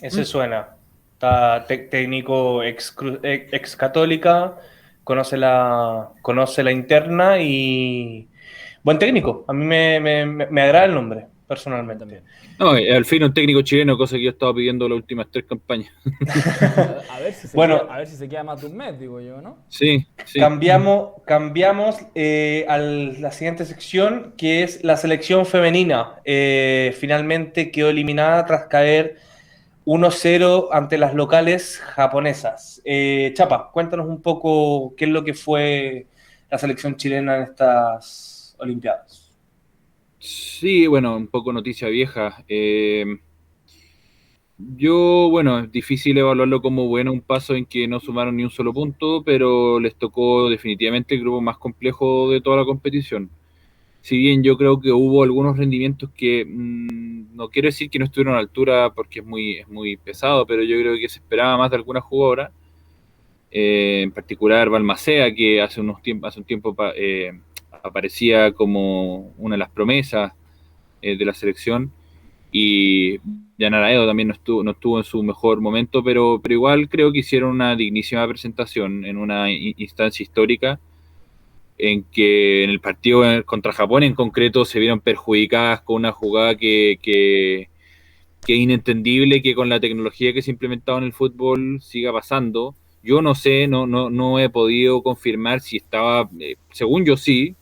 Ese suena. Está técnico ex, ex católica conoce la, conoce la interna y buen técnico. A mí me, me, me agrada el nombre, personalmente. También. No, al fin un técnico chileno, cosa que yo estaba pidiendo las últimas tres campañas. a, ver si se bueno, queda, a ver si se queda más de un mes, digo yo, ¿no? Sí. sí. Cambiamos, cambiamos eh, a la siguiente sección, que es la selección femenina. Eh, finalmente quedó eliminada tras caer 1-0 ante las locales japonesas. Eh, Chapa, cuéntanos un poco qué es lo que fue la selección chilena en estas Olimpiadas. Sí, bueno, un poco noticia vieja. Eh, yo, bueno, es difícil evaluarlo como bueno un paso en que no sumaron ni un solo punto, pero les tocó definitivamente el grupo más complejo de toda la competición si bien yo creo que hubo algunos rendimientos que mm, no quiero decir que no estuvieron a la altura porque es muy, es muy pesado, pero yo creo que se esperaba más de alguna jugadora, eh, en particular Balmacea, que hace, unos tiempos, hace un tiempo eh, aparecía como una de las promesas eh, de la selección, y Yanaraedo también no estuvo, no estuvo en su mejor momento, pero, pero igual creo que hicieron una dignísima presentación en una instancia histórica en que en el partido contra Japón en concreto se vieron perjudicadas con una jugada que, que, es inentendible que con la tecnología que se ha implementado en el fútbol siga pasando. Yo no sé, no, no, no he podido confirmar si estaba, eh, según yo sí,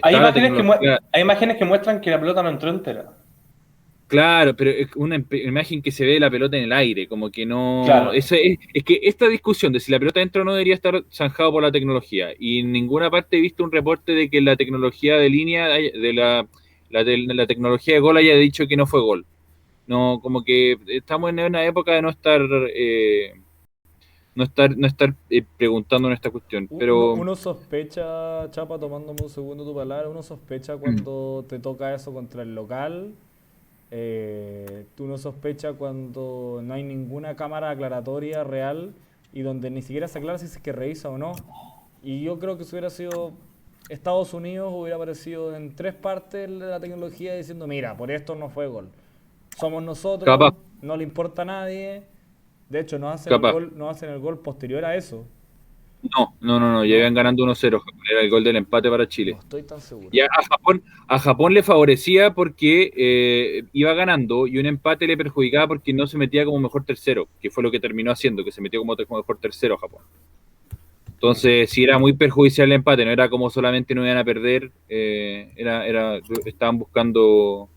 que hay, imágenes que hay imágenes que muestran que la pelota no entró entera. Claro, pero es una imagen que se ve la pelota en el aire, como que no... es, que esta discusión de si la pelota entra o no debería estar zanjado por la tecnología. Y en ninguna parte he visto un reporte de que la tecnología de línea, de la, la, tecnología de gol haya dicho que no fue gol. No, como que estamos en una época de no estar... Eh, no estar, no estar eh, preguntando en esta cuestión. Pero... Uno, sospecha, Chapa, tomándome un segundo tu palabra, uno sospecha cuando te toca eso contra el local eh, tú no sospechas cuando no hay ninguna cámara aclaratoria real y donde ni siquiera se aclara si es que revisa o no. Y yo creo que si hubiera sido Estados Unidos, hubiera aparecido en tres partes de la tecnología diciendo, mira, por esto no fue gol. Somos nosotros, no le importa a nadie. De hecho, no hacen, el gol, no hacen el gol posterior a eso. No, no, no, no, llegan ganando 1-0. Era el gol del empate para Chile. No estoy tan seguro. Y a Japón, a Japón le favorecía porque eh, iba ganando y un empate le perjudicaba porque no se metía como mejor tercero, que fue lo que terminó haciendo, que se metió como, mejor tercero a Japón. Entonces, si era muy perjudicial el empate, no era como solamente no iban a perder, eh, era, era, estaban buscando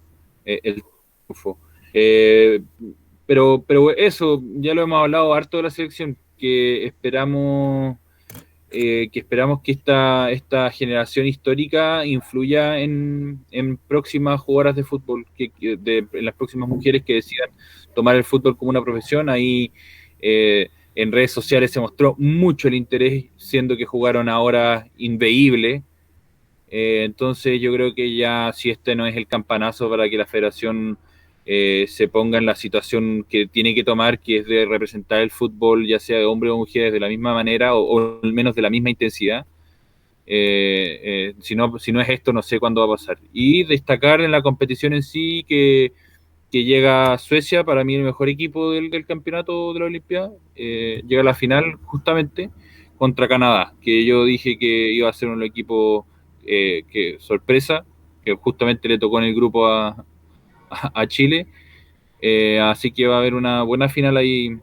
eh, el triunfo. Eh, pero, pero eso, ya lo hemos hablado harto de la selección, que esperamos eh, que esperamos que esta, esta generación histórica influya en, en próximas jugadoras de fútbol, que, de, en las próximas mujeres que decidan tomar el fútbol como una profesión. Ahí eh, en redes sociales se mostró mucho el interés, siendo que jugaron ahora inveíble. Eh, entonces yo creo que ya si este no es el campanazo para que la federación eh, se ponga en la situación que tiene que tomar, que es de representar el fútbol, ya sea de hombres o mujeres, de la misma manera o, al menos de la misma intensidad. Eh, eh, si, no, si no es esto, no sé cuándo va a pasar. Y destacar en la competición en sí que, llega Suecia, para mí el mejor equipo del, del campeonato de la Olimpiada, llega a la final justamente contra Canadá, que yo dije que iba a ser un equipo que sorpresa, que justamente le tocó en el grupo a, a, Chile. Eh, así que va a haber una buena final ahí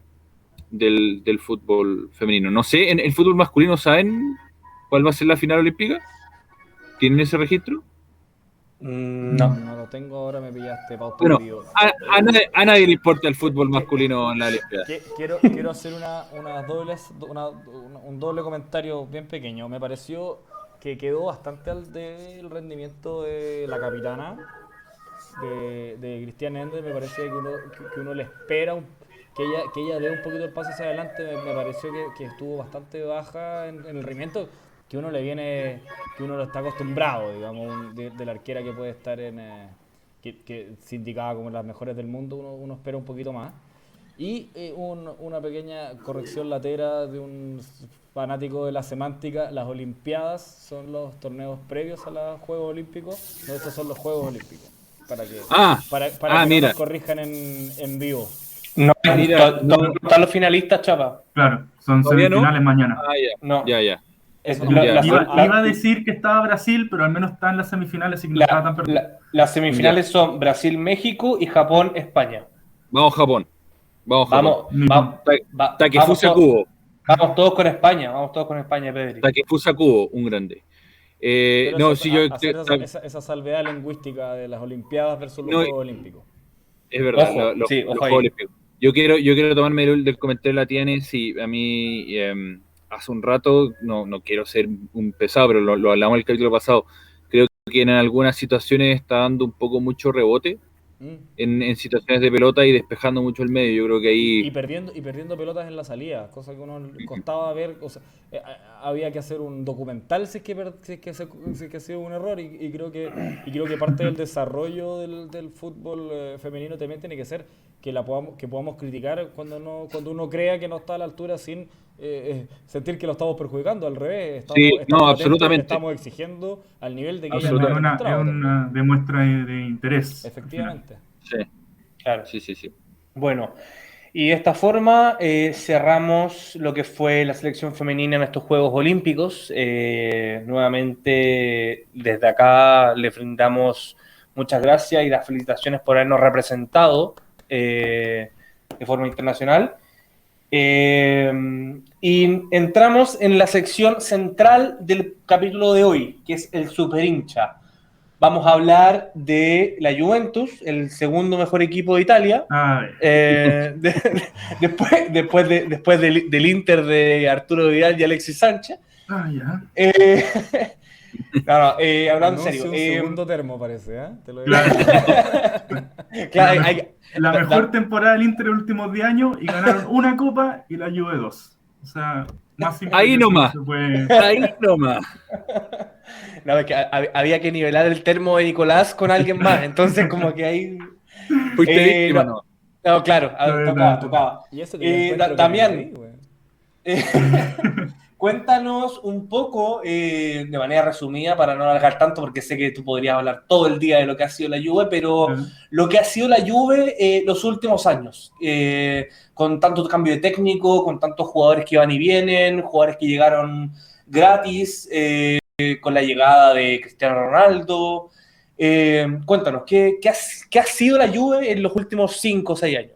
del, fútbol femenino. No sé, ¿en el fútbol masculino saben cuál va a ser la final olímpica? ¿Tienen ese registro? Mm, no. No lo tengo, ahora me pillaste bueno, a, nadie, le importa el fútbol masculino en la Olimpiada. Quiero, quiero hacer una, una dobles, un doble comentario bien pequeño. Me pareció que quedó bastante al del rendimiento de la capitana de, de Cristian Ender, me parece que uno, que uno le espera que, ella, que ella dé un poquito el paso hacia adelante. Me, pareció que, estuvo bastante baja en, el rendimiento que uno le viene, que uno lo está acostumbrado, digamos, de, la arquera que puede estar en, eh, que, que se indicaba como las mejores del mundo, uno, uno espera un poquito más. Y eh, una pequeña corrección latera de un fanático de la semántica, las Olimpiadas son los torneos previos a los Juegos Olímpicos, no, estos son los Juegos Olímpicos para que, ah, para, para ah, mira. nos corrijan en, en vivo. No, mira, no, están los finalistas, chapa. Claro, son semifinales mañana. Ah, ya. No. ya, ya. iba, a decir que estaba Brasil, pero al menos está en las semifinales, así que tan Las semifinales son Brasil-México y Japón-España. Vamos, Japón. Vamos, Japón. Vamos, vamos, Takefusa Cubo. Vamos todos con España, vamos todos con España, Pedri. Takefusa Cubo, un grande. Eh, no, si yo. Esa, salvedad lingüística de las Olimpiadas versus los Juegos Olímpicos. Es verdad, los, Juegos Olímpicos. Yo quiero, yo quiero tomarme el del comentario de la Tiene. Si a mí em, hace un rato, no, no quiero ser un pesado, pero lo, lo hablamos en el capítulo pasado. Creo que en algunas situaciones está dando un poco mucho rebote Mm. en, situaciones de pelota y despejando mucho el medio. Yo creo que ahí. Y perdiendo, y perdiendo pelotas en la salida, cosa que uno costaba ver. O sea, eh, había que hacer un documental si es que, si es que, si que ha sido un error. Y, creo que, y creo que parte del desarrollo del, del fútbol eh, femenino también tiene que ser que, la podamos, que podamos criticar cuando, no, cuando uno crea que no está a la altura sin eh, sentir que lo estamos perjudicando, al revés. Estamos, sí, no, absolutamente. Estamos exigiendo al nivel de que ella una, es una demuestra de, interés. Efectivamente. Sí, claro. Sí, sí, sí. Bueno, y de esta forma eh, cerramos lo que fue la selección femenina en estos Juegos Olímpicos. Eh, nuevamente, desde acá le brindamos muchas gracias y las felicitaciones por habernos representado de forma internacional. Eh, y entramos en la sección central del capítulo de hoy, que es el super hincha. Vamos a hablar de la Juventus, el segundo mejor equipo de Italia. Eh, después después, después del, Inter de Arturo Vidal y Alexis Sánchez. Ah, eh, hablando en serio. Un segundo termo parece, Te lo digo. Claro. hay, la mejor temporada del Inter en los últimos 10 años y ganaron una copa y la Juve dos. O sea, más simple Ahí nomás. Ahí nomás. No, que había que nivelar el termo de Nicolás con alguien más. Entonces, como que ahí. Fuiste eh, no, no, claro, tocaba, tocaba. Y eso eh, también. Cuéntanos un poco, eh, de manera resumida, para no alargar tanto, porque sé que tú podrías hablar todo el día de lo que ha sido la Juve, pero lo que ha sido la Juve eh, los últimos años, eh, con tanto cambio de técnico, con tantos jugadores que van y vienen, jugadores que llegaron gratis, con la llegada de Cristiano Ronaldo. cuéntanos, ¿qué, qué, ha, sido la Juve en los últimos 5 o 6 años?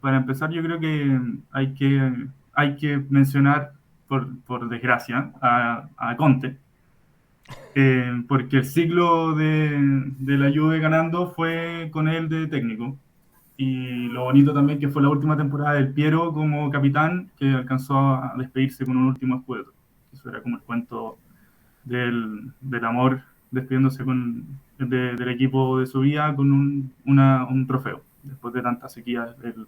para empezar, yo creo que hay que hay que mencionar, por, por desgracia, a, a, Conte, eh, porque el ciclo de, de la Juve ganando fue con él de técnico. Y lo bonito también que fue la última temporada del Piero como capitán, que alcanzó a despedirse con un último escudo. Eso era como el cuento del, del amor, despidiéndose con, de- del equipo de su vida con un, un trofeo, después de tanta sequía del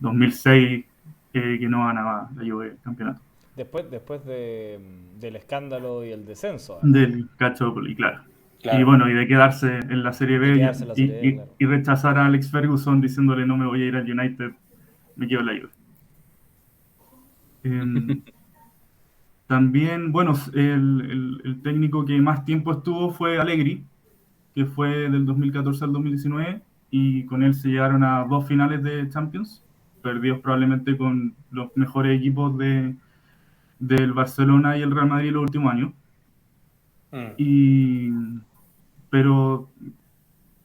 2006 eh, que no ganaba la Juve el campeonato. Después, después de, del escándalo y el descenso. ¿eh? Del Calciopoli, claro. Claro. Y bueno, y de quedarse en la Serie B claro. y rechazar a Alex Ferguson diciéndole no me voy a ir al United, me quedo en la Juve. Em, también, bueno, el, el- el técnico que más tiempo estuvo fue Allegri, que fue del 2014 al 2019, y con él se llegaron a dos finales de Champions, perdidos probablemente con los mejores equipos de, del Barcelona y el Real Madrid los últimos años. Mm. Y, pero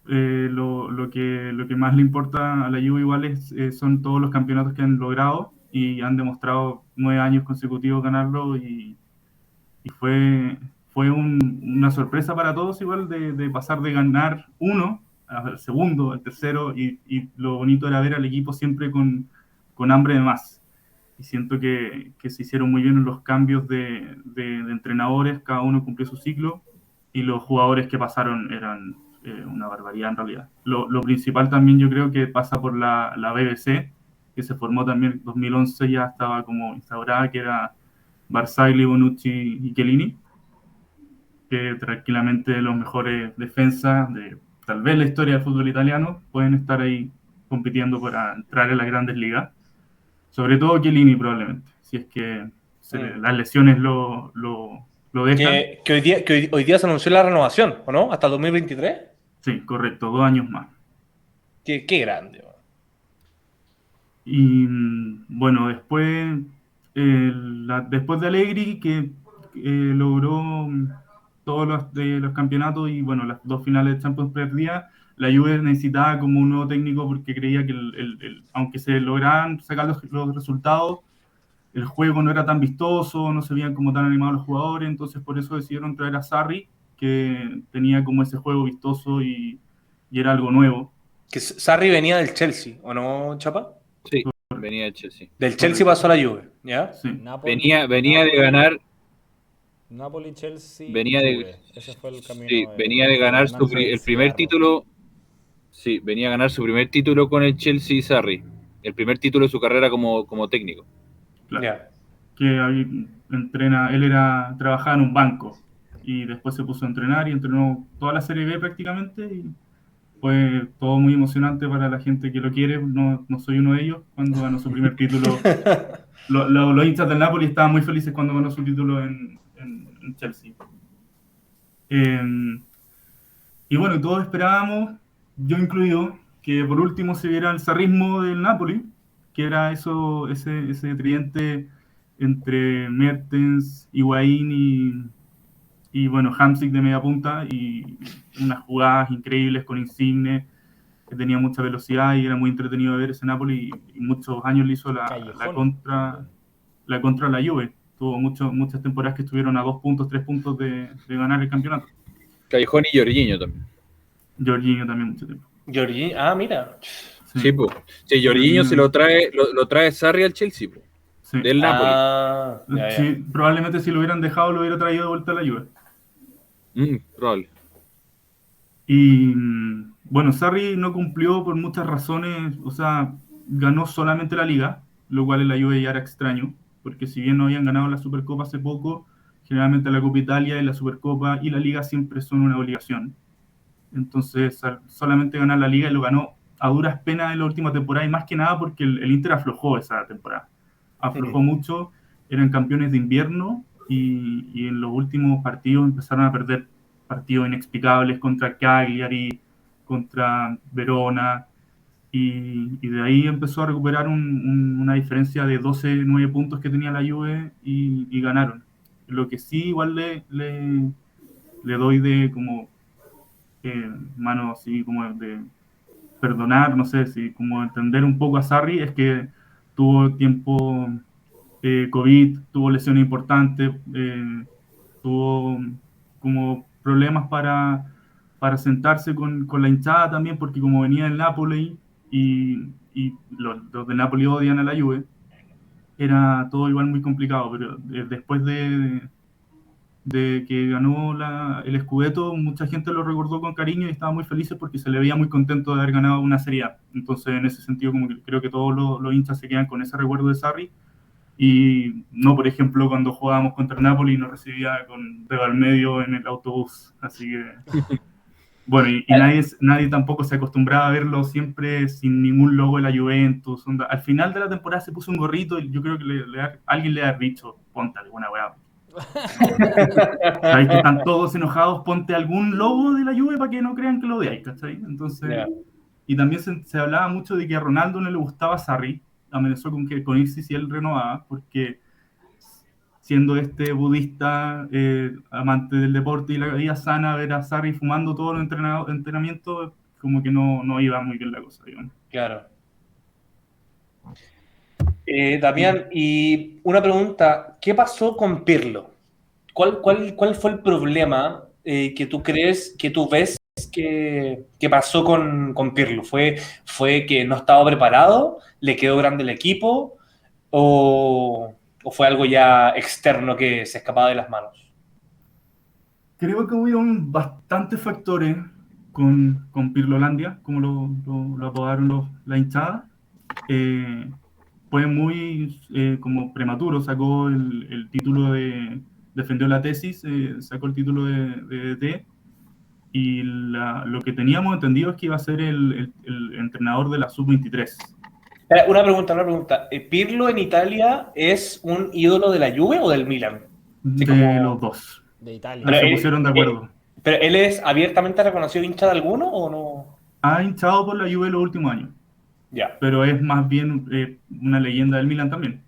eh, lo, lo que, lo que más le importa a la Juve igual es, eh, son todos los campeonatos que han logrado y han demostrado nueve años consecutivos ganarlo y, y fue, fue un- una sorpresa para todos igual de, de pasar de ganar uno al segundo, al tercero y, y lo bonito era ver al equipo siempre con, con hambre de más. Y siento que, que se hicieron muy bien los cambios de, de- de entrenadores, cada uno cumplió su ciclo y los jugadores que pasaron eran eh, una barbaridad en realidad. Lo, lo principal también yo creo que pasa por la, la BBC, que se formó también en 2011, ya estaba como instaurada, que era Barzagli, Bonucci y Chiellini, que tranquilamente los mejores defensas de tal vez la historia del fútbol italiano pueden estar ahí compitiendo para entrar en las grandes ligas. Sobre todo Chiellini probablemente, si es que se Mm. las lesiones lo, lo, lo dejan. Que, que hoy, día, que hoy, hoy día se anunció la renovación, ¿o no? Hasta el 2023. Sí, correcto, dos años más. Qué, qué grande. Y mm, bueno, después, eh, la- después de Allegri, que eh, logró mm, todos los, de los campeonatos y bueno, las dos finales de Champions perdidas, la Juve necesitaba como un nuevo técnico porque creía que el- el- el- aunque se lograran sacar los, los resultados, el juego no era tan vistoso, no se veían como tan animados los jugadores, entonces por eso decidieron traer a Sarri, que tenía como ese juego vistoso y, y era algo nuevo. Que Sarri venía del Chelsea, ¿o no, Chapa? Sí, venía de Chelsea. Del Chelsea pasó a la Juve, ¿ya? Sí. Venía, venía de ganar, Napoli, Chelsea. venía de-. Ese fue el camino. sí, de- venía de ganar su, el primer título. Sí, venía a ganar su primer título con el Chelsea y Sarri. El primer título de su carrera como, como técnico. Claro. Que ahí entrena, él era, trabajaba en un banco y después se puso a entrenar y entrenó toda la Serie B prácticamente y fue todo muy emocionante para la gente que lo quiere, no, no soy uno de ellos, cuando ganó su primer título. Lo- lo- los hinchas del Napoli estaban muy felices cuando ganó su título en, en- Chelsea. Eh, y bueno, todos esperábamos, yo incluido, que por último se viera el zarrismo del Napoli, que era eso, ese, ese tridente entre Mertens, Higuaín y, y bueno, Hamsik de media punta y unas jugadas increíbles con Insigne, que tenía mucha velocidad y era muy entretenido de ver ese Napoli y, y muchos años le hizo la, la contra la contra la Juve. Tuvo mucho- muchas temporadas que estuvieron a dos puntos, tres puntos de, de ganar el campeonato. Callejón y Jorginho también. Jorginho también mucho tiempo. Jorginho, ah, mira. Sí, Sí, pues. Sí, Jorginho se lo trae, lo, lo trae Sarri al Chelsea, po, sí. del Napoli. Ah, ya, ya. Sí, probablemente si lo hubieran dejado lo hubiera traído de vuelta a la Juve. Mm, probable. Y bueno, Sarri no cumplió por muchas razones, o sea, ganó solamente la liga, lo cual en la Juve ya era extraño, porque si bien no habían ganado la Supercopa hace poco, generalmente la Copa Italia y la Supercopa y la liga siempre son una obligación. Entonces, solamente ganar la liga y lo ganó a duras penas en la última temporada y más que nada porque el, el Inter aflojó esa temporada. Aflojó mucho, eran campeones de invierno y, y en los últimos partidos empezaron a perder partidos inexplicables contra Cagliari, contra Verona, y, de ahí empezó a recuperar un- un- una diferencia de 12, 9 puntos que tenía la Juve y, ganaron. Lo que sí igual le, le, doy de como eh, mano así como de perdonar, no sé, si como entender un poco a Sarri es que tuvo tiempo eh, COVID, tuvo lesiones importantes, eh, tuvo como problemas para, para sentarse con, con la hinchada también, porque como venía el Napoli y, y los, los de Napoli odian a la Juve, era todo igual muy complicado, pero eh, después de, de que ganó la, el Scudetto, mucha gente lo recordó con cariño y estaba muy feliz porque se le veía muy contento de haber ganado una Serie A. Entonces, en ese sentido, como que creo que todos los, los hinchas se quedan con ese recuerdo de Sarri. Y no, por ejemplo, cuando jugábamos contra Napoli nos recibía con dedo al medio en el autobús. Así que, bueno, y, y nadie, nadie tampoco se acostumbraba a verlo siempre sin ningún logo de la Juventus. onda. Al final de la temporada se puso un gorrito y yo creo que le- le ha- alguien le ha dicho, ponte alguna weá. Sabéis que están todos enojados, ponte algún logo de la Juve para que no crean que lo odiáis, ¿cachai? Entonces, y también se, se hablaba mucho de que a Ronaldo no le gustaba Sarri, amenazó con que con irse si él renovaba, porque siendo este budista, eh, amante del deporte y la vida sana, ver a Sarri fumando todo el entrenamiento, como que no, no iba muy bien la cosa, digamos. Claro. Eh, Damián, y una pregunta, ¿qué pasó con Pirlo? ¿Cuál, cuál, cuál fue el problema eh, que tú crees, que tú ves que, que pasó con, con Pirlo? ¿Fue, ¿Fue que no estaba preparado? ¿Le quedó grande el equipo? ¿O, o fue algo ya externo que se escapaba de las manos? Creo que hubo bastantes factores con, con Pirlolandia, como lo, lo, lo apodaron los, la hinchada. Eh, fue muy eh, como prematuro, sacó el, el título de, defendió la tesis, eh, sacó el título de DT y la- lo que teníamos entendido es que iba a ser el, el- el entrenador de la sub-23. Espera, Una pregunta, una pregunta. Eh, ¿Pirlo en Italia es un ídolo de la Juve o del Milan? De como- los dos. De Italia. Pero se él- pusieron de acuerdo. ¿Pero él es abiertamente reconocido hincha de alguno o no? Ha hinchado por la Juve los últimos años, Ya, pero es más bien eh, una leyenda del Milan también.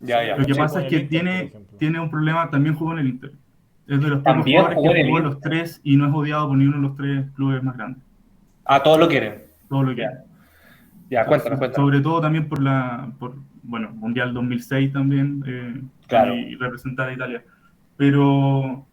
ya, ya. Lo que Sí, pasa es que Inter, tiene, tiene un problema, también jugó en el Inter. Es de los pocos jugadores jugó que jugó en los tres y no es odiado por ninguno de los tres clubes más grandes. A todos lo quieren. Todo lo que Ya. Ya, cuéntanos, cuéntanos. Sobre todo también por la, por, bueno, Mundial 2006 también, eh, Claro. y representar a Italia. Pero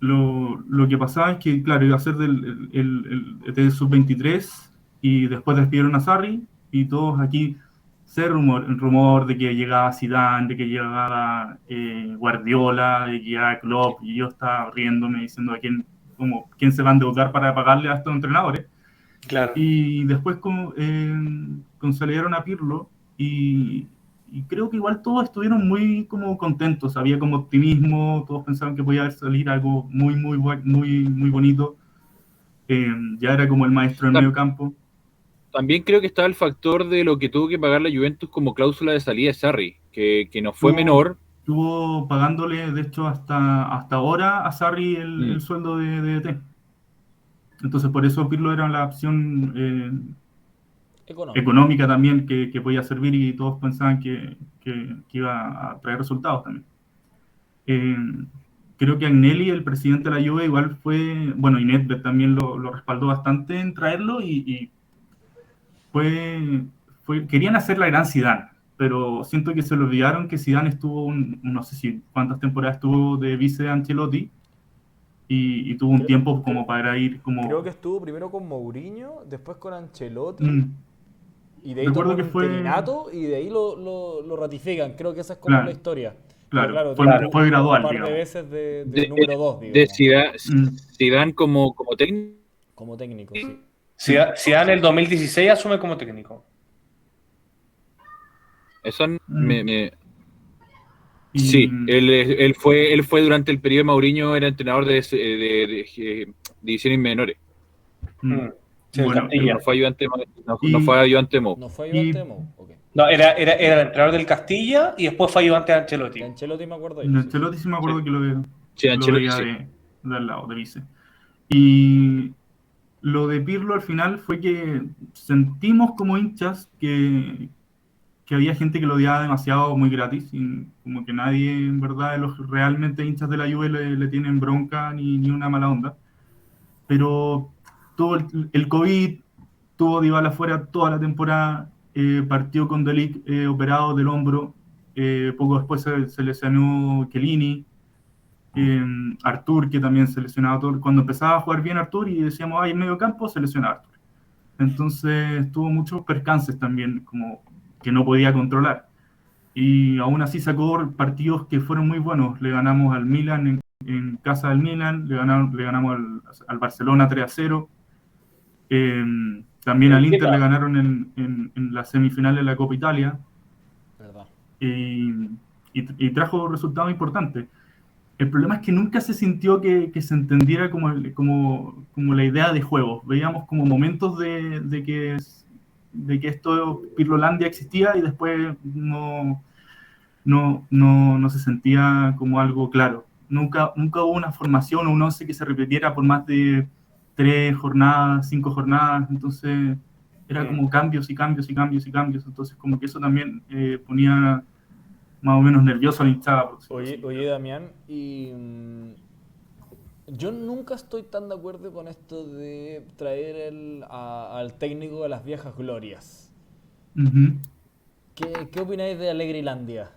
lo, lo que pasaba es que, claro, iba a ser del el, el, el sub-23 y después despidieron a Sarri y todos aquí se rumor, el rumor de que llegaba Zidane, de que llegaba eh, Guardiola, de que llegaba Klopp y yo estaba riéndome diciendo a quién, como, quién se va a endeudar para pagarle a estos entrenadores. Claro. Y después con, eh, consolidaron a Pirlo y, y creo que igual todos estuvieron muy como contentos, había como optimismo, todos pensaban que podía salir algo muy, muy, muy, muy bonito. Eh, ya era como el maestro del medio campo. También creo que estaba el factor de lo que tuvo que pagar la Juventus como cláusula de salida de Sarri, que, que no fue No. menor. Estuvo pagándole, de hecho, hasta, hasta ahora a Sarri el, Mm. el sueldo de, de DT. Entonces, por eso Pirlo era la opción eh, Económico. económica también que, que podía servir y todos pensaban que, que- que iba a traer resultados también. Eh, creo que Agnelli, el presidente de la Juve, igual fue, bueno, y Nedved también lo, lo respaldó bastante en traerlo y, y fue, fue, querían hacer la gran Zidane, pero siento que se le olvidaron que Zidane estuvo, un- no sé si cuántas temporadas estuvo de vice de Ancelotti y, y tuvo un Creo- tiempo como para ir como... Creo que estuvo primero con Mourinho, después con Ancelotti, Mm, y de ahí recuerdo tomó que fue- y de ahí lo, lo, lo ratifican. Creo que esa es como Claro. la historia. claro, Pero fue, tuvo fue gradual, Un par de veces de, de De- número 2, De Zidane, Mm. Zidane como, como técnico. como técnico, sí. Zidane Zidane en el 2016 asume como técnico. Eso Mm. me- me, Sí, él, él fue él fue durante el periodo de Mauriño, era entrenador de, de, de- de, eh, divisiones menores. mm, Mm. Sí, el Bueno, Castilla. No fue ayudante, no, Y- no fue ayudante Mo. ¿No fue ayudante de. No, era, era, era el entrenador del Castilla y después fue ayudante de Ancelotti. De Ancelotti me acuerdo yo, De. Ancelotti sí me acuerdo Sí. que lo, ve- Sí, lo Ancelotti, veía sí. de, de al lado, de vice. Y lo de Pirlo al final fue que sentimos como hinchas que, que había gente que lo odiaba demasiado muy gratis, y como que nadie en verdad de los realmente hinchas de la Juve le, le tienen bronca ni, ni una mala onda. Pero todo el, el COVID, tuvo Dybala fuera toda la temporada, eh, partió con Delic eh, operado del hombro, eh, poco después se, se lesionó Chiellini, eh, Artur, que también se lesionaba todo. Cuando empezaba a jugar bien Artur y decíamos, ay, en medio campo, se lesiona Artur. Entonces tuvo muchos percances también, como que no podía controlar. Y aún así sacó partidos que fueron muy buenos. Le ganamos al Milan en, en casa del Milan, le, ganamos, le ganamos al, al Barcelona 3 a 0. Eh, también al Inter le ganaron en, en, en la semifinal de la Copa Italia. ¿Verdad? Y, y, y trajo resultados importantes. El problema es que nunca se sintió que, que se entendiera como, como, como, la idea de juego. Veíamos como momentos de, de, que, de que esto, Pirlolandia existía y después no, no, no, no se sentía como algo claro. Nunca, nunca hubo una formación o un once que se repitiera por más de tres jornadas, cinco jornadas. Entonces era como cambios y cambios y cambios y cambios. Entonces como que eso también eh, ponía más o menos nervioso al hinchada. Oye, oye, Damián, y mm, yo nunca estoy tan de acuerdo con esto de traer el, a, al técnico de las viejas glorias. Uh -huh. ¿Qué, ¿Qué, opináis de Alegrilandia?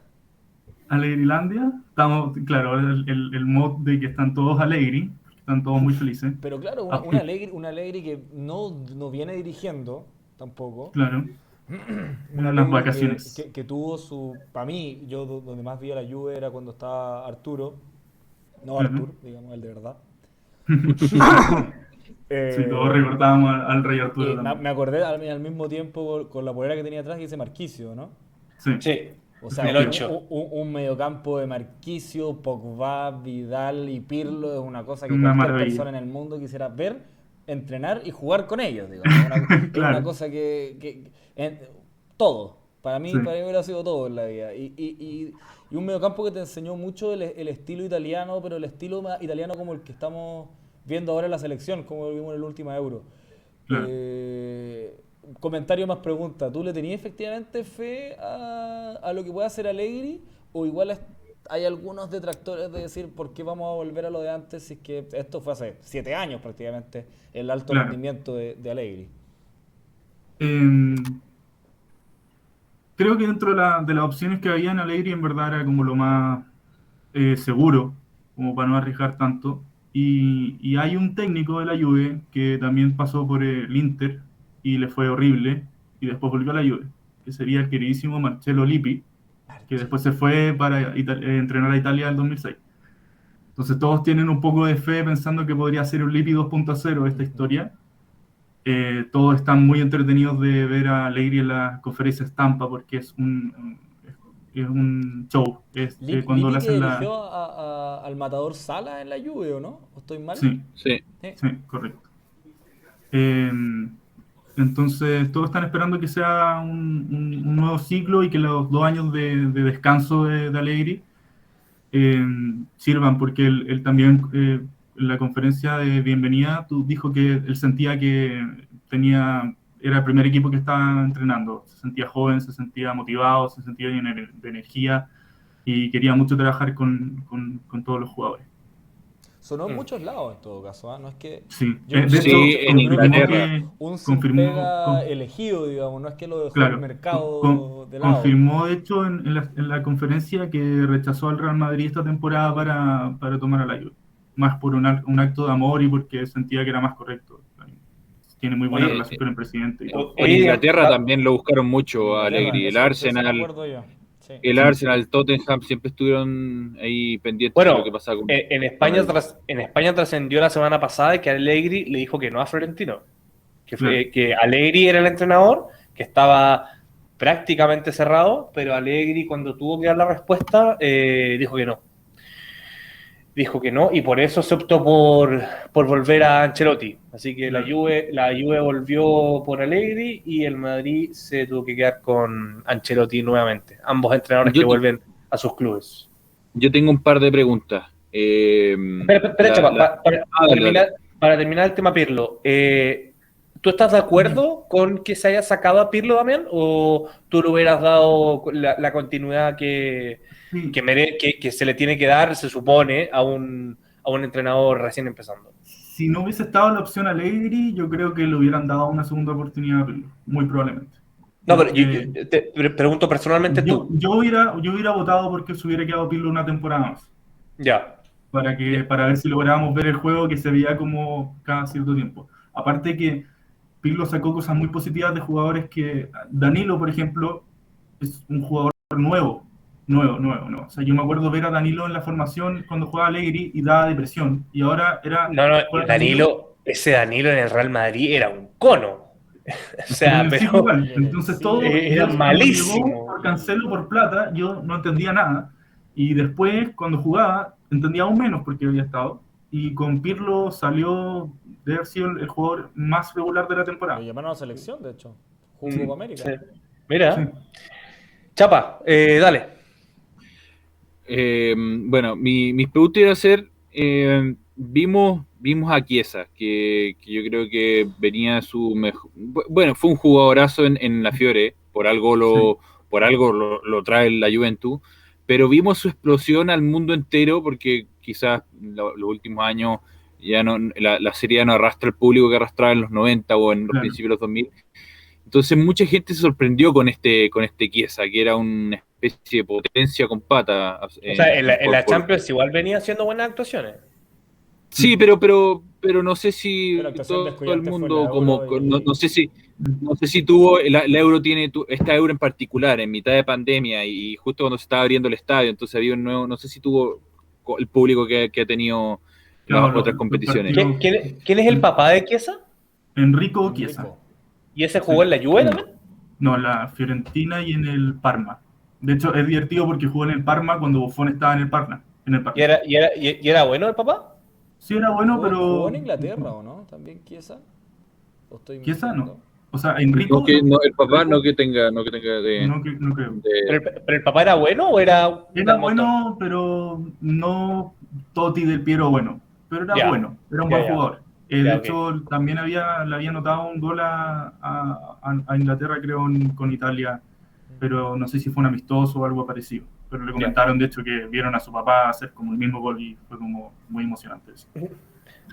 Alegrilandia, estamos, claro, el, el, el, mod de que están todos alegri, están todos muy felices. Pero claro, una, una, alegri, una alegri que no, no viene dirigiendo tampoco. Claro una las vacaciones. Que, que, que, tuvo su. Para mí, yo donde más vi a la Juve era cuando estaba Arturo. No uh -huh. Digamos, el de verdad. eh, sí, todos recordábamos al, al, rey Arturo. Me, me, acordé al, al, mismo tiempo con la polera que tenía atrás y ese Marquicio, ¿no? Sí. sí. O sea, el 8. Un, un, un, mediocampo de Marquicio, Pogba, Vidal y Pirlo es una cosa que una cualquier maravilla. persona en el mundo quisiera ver, entrenar y jugar con ellos. Digo. Una, claro. una cosa que, que en, todo. Para mí, sí. para mí hubiera sido todo en la vida. Y, y, y, y un mediocampo que te enseñó mucho el, el, estilo italiano, pero el estilo italiano como el que estamos viendo ahora en la selección, como lo vimos en el último Euro. Claro. Eh, comentario más pregunta. ¿Tú le tenías efectivamente fe a, a, lo que puede hacer Allegri? ¿O igual es, hay algunos detractores de decir por qué vamos a volver a lo de antes si es que esto fue hace siete años prácticamente, el alto claro. rendimiento de, de Allegri? Eh, creo que dentro de, la, de, las opciones que había en Allegri en verdad era como lo más eh, seguro, como para no arriesgar tanto. Y, y, hay un técnico de la Juve que también pasó por el Inter y le fue horrible y después volvió a la Juve, que sería el queridísimo Marcelo Lippi, que después se fue para Ita eh, entrenar a Italia en el 2006. Entonces todos tienen un poco de fe pensando que podría ser un Lippi 2.0 esta historia. Eh, todos están muy entretenidos de ver a Alegri en la conferencia estampa porque es un, es un show. Es, eh, cuando le hacen la... a, a, al matador Sala en la Juve, ¿o no? ¿O estoy mal? Sí, sí, sí. sí correcto. Eh, entonces, todos están esperando que sea un, un, un, nuevo ciclo y que los dos años de, de descanso de, de Allegri eh, sirvan, porque él, él también eh, la conferencia de bienvenida tú dijo que él sentía que tenía era el primer equipo que estaba entrenando, se sentía joven, se sentía motivado, se sentía de, de energía y quería mucho trabajar con, con, con todos los jugadores. Sonó en mm. muchos lados en todo caso, ¿eh? no es que. Sí, yo, de sí, hecho, en Inglaterra. Un confirmó, con, elegido, digamos, no es que lo dejó claro, el mercado con, de lado. Confirmó, de hecho, en, en, la, en, la, conferencia que rechazó al Real Madrid esta temporada para, para tomar a la Juve. Más por un, un, acto de amor y porque sentía que era más correcto. Tiene muy buena Oye, relación con el presidente. Y todo. En Inglaterra también lo buscaron mucho a Alegri. El Arsenal. Sí. El Arsenal, el Tottenham siempre estuvieron ahí pendientes bueno, de lo que pasaba con en, en España tras, en España trascendió la semana pasada que Allegri le dijo que no a Florentino. Que, fue, que Allegri era el entrenador, que estaba prácticamente cerrado, pero Allegri cuando tuvo que dar la respuesta eh, dijo que no. Dijo que no, y por eso se optó por, por volver a Ancelotti. Así que la Juve, la Juve volvió por Allegri y el Madrid se tuvo que quedar con Ancelotti nuevamente. Ambos entrenadores Yo que vuelven a sus clubes. Yo tengo un par de preguntas. Eh, espera, espera, la, chapa, la... Para, terminar, para, terminar, el tema Pirlo, eh, ¿tú estás de acuerdo con que se haya sacado a Pirlo también? ¿O tú le hubieras dado la, la continuidad que, sí. que, mere, que, que, se le tiene que dar, se supone, a un, a un entrenador recién empezando? Si no hubiese estado la opción Allegri, yo creo que le hubieran dado una segunda oportunidad a Pirlo, muy probablemente. No, pero yo, yo te pregunto personalmente yo, tú. Yo hubiera, yo hubiera votado porque se hubiera quedado Pirlo una temporada más. Ya. para, que, para ver si lográbamos ver el juego que se veía como cada cierto tiempo. Aparte que Pirlo sacó cosas muy positivas de jugadores que Danilo, por ejemplo, es un jugador nuevo, nuevo, nuevo, no. O sea, yo me acuerdo ver a Danilo en la formación cuando jugaba Allegri y daba depresión. Y ahora era. No, no, Danilo, ese Danilo en el Real Madrid era un cono. o sea, pero. Entonces todo. Era malísimo. Por Cancelo por plata, yo no entendía nada. Y después, cuando jugaba, entendía aún menos porque había estado. Y con Pirlo salió de haber sido el, jugador más regular de la temporada. Lo llamaron a la selección, de hecho. Jugó América. Mira. Chapa, eh, dale. Eh, bueno, mi, mis preguntas iban a ser, eh, vimos, vimos a Chiesa, que, que, yo creo que venía su mejor, bueno, fue un jugadorazo en, en la Fiore, por algo lo, sí. por algo lo, lo, trae la Juventud, pero vimos su explosión al mundo entero, porque quizás lo, los últimos años ya no, la, la, serie ya no arrastra el público que arrastraba en los 90 o en los claro. principios de los 2000. Entonces mucha gente se sorprendió con este, con este Chiesa, que era una especie de potencia con pata. Eh, o sea, en la, en la Champions por... igual venía haciendo buenas actuaciones. Sí, pero, pero, pero no sé si todo, todo, el mundo, como, y... no, no, sé si, no sé si tuvo, la, la Euro tiene, esta Euro en particular, en mitad de pandemia y justo cuando se estaba abriendo el estadio, entonces había un nuevo, no sé si tuvo el público que, que ha tenido no, las otras competiciones. ¿Quién, ¿Quién, ¿Quién, es el papá de Chiesa? Enrico Chiesa. ¿Y ese jugó sí. en la Juve también? No, en la Fiorentina y en el Parma. De hecho, es divertido porque jugó en el Parma cuando Buffon estaba en el Parma. En el Parma. ¿Y, era, y, era, y, era, bueno el papá? Sí, era bueno, ¿Jugó, pero. ¿Jugó en Inglaterra o no? ¿También Chiesa? ¿O estoy Chiesa no. O sea, Enrico. No, que, no, el papá no que tenga, no que tenga de. No, que, no creo. De... ¿Pero, el, ¿Pero, el, papá era bueno o era.? Era bueno, pero no Toti del Piero bueno. Pero era yeah. bueno, era un yeah, buen yeah. jugador. Eh, de hecho, okay. también había, le había notado un gol a, a, a Inglaterra, creo, en, con Italia, pero no sé si fue un amistoso o algo parecido. Pero le comentaron, de hecho, que vieron a su papá hacer como el mismo gol y fue como muy emocionante eso.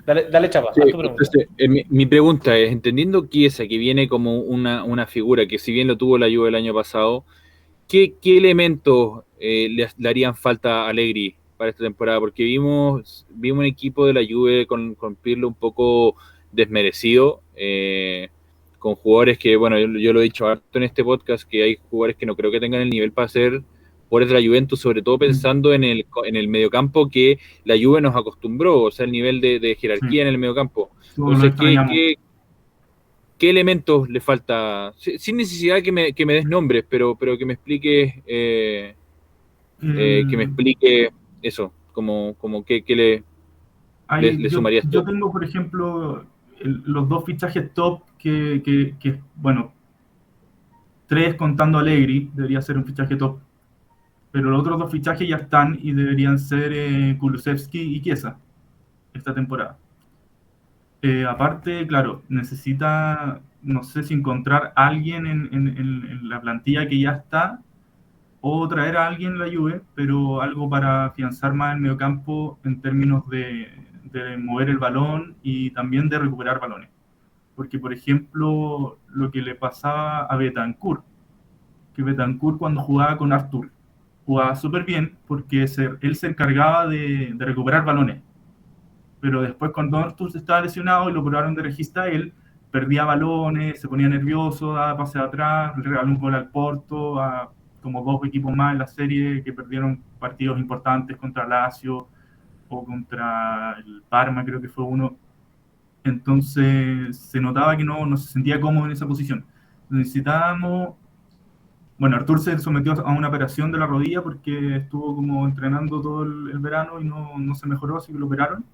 Dale, dale chapa, sí, entonces, eh, mi, mi, pregunta es, entendiendo Chiesa, que viene como una, una, figura que si bien lo tuvo la Juve el año pasado, ¿qué, qué elementos eh, le, le, harían falta a Allegri para esta temporada, porque vimos, vimos un equipo de la Juve con, con Pirlo un poco desmerecido, eh, con jugadores que, bueno, yo, yo, lo he dicho harto en este podcast, que hay jugadores que no creo que tengan el nivel para ser jugadores de la Juventus, sobre todo pensando en el, en el mediocampo que la Juve nos acostumbró, o sea, el nivel de, de jerarquía sí. en el mediocampo. Entonces, ¿qué, qué, ¿qué, elementos le falta? Sin necesidad que me, que me des nombres, pero, pero que me explique... Eh, eh, que me explique eso, como, como que, que le, Ahí, le, le, sumarías yo, yo, tengo, por ejemplo, el, los dos fichajes top que, que, que, bueno, tres contando Allegri, debería ser un fichaje top, pero los otros dos fichajes ya están y deberían ser eh, Kulusevski y Chiesa esta temporada. Eh, aparte, claro, necesita, no sé si encontrar alguien en, en, en la plantilla que ya está o traer a alguien la Juve, pero algo para afianzar más el mediocampo en términos de, de, mover el balón y también de recuperar balones. Porque, por ejemplo, lo que le pasaba a Betancourt, que Betancourt cuando jugaba con Artur, jugaba súper bien porque se, él se encargaba de, de, recuperar balones. Pero después cuando Artur estaba lesionado y lo probaron de regista él, perdía balones, se ponía nervioso, daba pase atrás, le regaló un gol al Porto, a como dos equipos más en la serie que perdieron partidos importantes contra Lazio o contra el Parma, creo que fue uno. Entonces se notaba que no, no se sentía cómodo en esa posición. Necesitábamos. Bueno, Artur se sometió a una operación de la rodilla porque estuvo como entrenando todo el, el verano y no, no, se mejoró, así que lo operaron.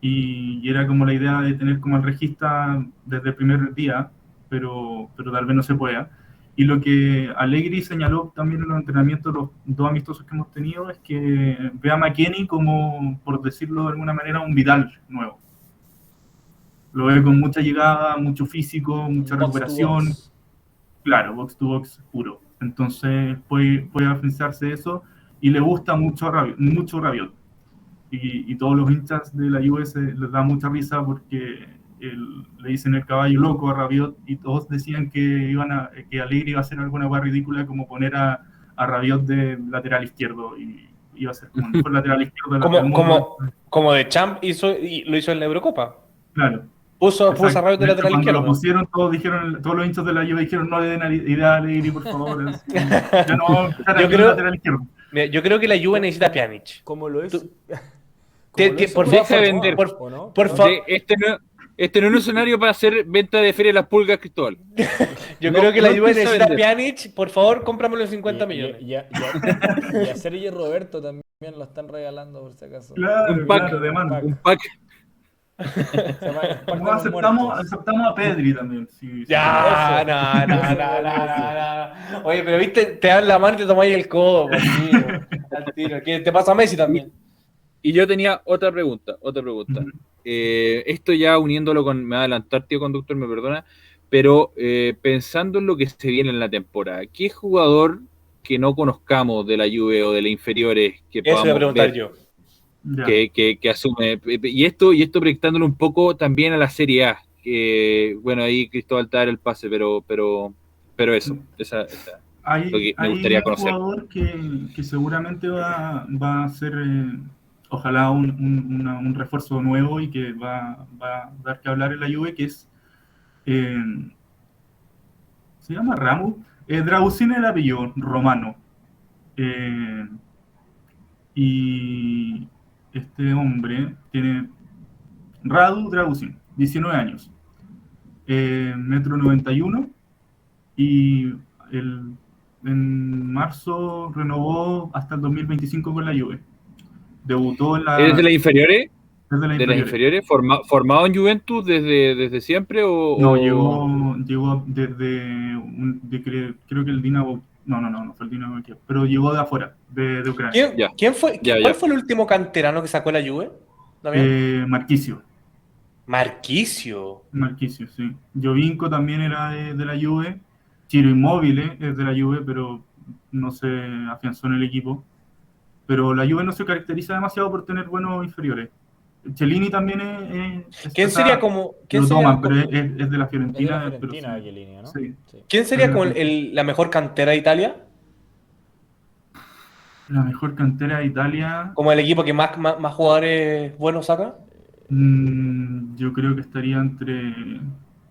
Y, y, era como la idea de tener como el regista desde el primer día, pero, pero tal vez no se pueda. Y lo que Allegri señaló también en los entrenamientos, los dos amistosos que hemos tenido, es que ve a McKenny como, por decirlo de alguna manera, un Vidal nuevo. Lo ve con mucha llegada, mucho físico, mucha box recuperación. Box. Claro, box to box puro. Entonces puede, puede afianzarse eso y le gusta mucho Rabiot. Mucho Rabiot. Y, y, todos los hinchas de la US les da mucha risa porque el, le dicen el caballo loco a Rabiot y todos decían que iban a, que Alegre iba a hacer alguna cosa ridícula como poner a, a Rabiot de lateral izquierdo y, iba a ser como el mejor lateral izquierdo del Como, mundo. como, como de Champ hizo, y lo hizo en la Eurocopa. Claro. Puso, puso a. Rabiot de De hecho, lateral izquierdo. lo pusieron, todos dijeron, todos los hinchas de la Juve dijeron, no le den idea a Allegri, por favor. ya no vamos a empezar Yo creo- lateral izquierdo. Mira, yo creo que la Juve necesita a Pjanic. Como lo hizo. Tú- como Te- por favor, Benítez, por- favor. Este, no, este no es un escenario para hacer venta de feria de las pulgas, Cristóbal. Yo No- creo que la no Juve empieza a necesita. Pjanic. Por favor, cómpramelo en 50 Y- y- millones. Y, a- y a- y a Sergio Roberto también lo están regalando, por si acaso. Claro, Un pack. claro, de mano. Un pack. No, aceptamos, aceptamos a Pedri también. sí, sí. Ya, no, no, no, no, no, no. Oye, pero viste, te dan la mano y te tomáis el codo, por tiro, al tiro. ¿Qué te pasa a Messi también? Y yo tenía otra pregunta, otra pregunta. Eh, esto ya uniéndolo con, me va a adelantar, tío conductor, me perdona, pero eh, pensando en lo que se viene en la temporada, ¿qué jugador que no conozcamos de la Juve o de las inferiores que Eso podamos preguntar ver yo. Que, que- que asume? Y esto, y esto proyectándolo un poco también a la Serie A, bueno, ahí Cristóbal te el pase, pero, pero, pero eso, esa, esa- Hay, lo que me hay gustaría un conocer. jugador que, que seguramente va, va a ser, eh, ojalá, un, un- refuerzo nuevo y que va, va a dar que hablar en la Juve, que es, eh, se llama Ramos, eh, el apellido, romano. Eh, y este hombre tiene Radu Dragusin, 19 años, eh, metro 91 y el, en marzo renovó hasta el 2025 con la Juve. Debutó en la, ¿Es de las inferiores? desde la ¿De las inferiores. inferiores? Forma- ¿Formado en Juventus desde, desde siempre? O, No, o- llegó, llegó desde, un- de creo que el Dinamo, no, no, no, no fue el Dinamo, pero llegó de afuera, de, de Ucrania. ¿Quién, Ya. quién fue, Ya, ¿Cuál ya. fue el último canterano que sacó la Juve? Eh, Marquicio, Marquicio. Marquicio, sí. Jovinko también era de, de la Juve, Chiro Immobile es de la Juve, pero no se afianzó en el equipo. Pero la Juve no se caracteriza demasiado por tener buenos inferiores. Cellini también es... es- ¿Quién sería como, quién lo sería, toman, como- pero es, de la Es de la Fiorentina. pero Fiorentina, sí. Chiellini, ¿no? Sí. quién sería como el- el- la mejor cantera de Italia? La mejor cantera de Italia, Como el equipo que más, más, más jugadores buenos saca. mm, yo creo que estaría entre...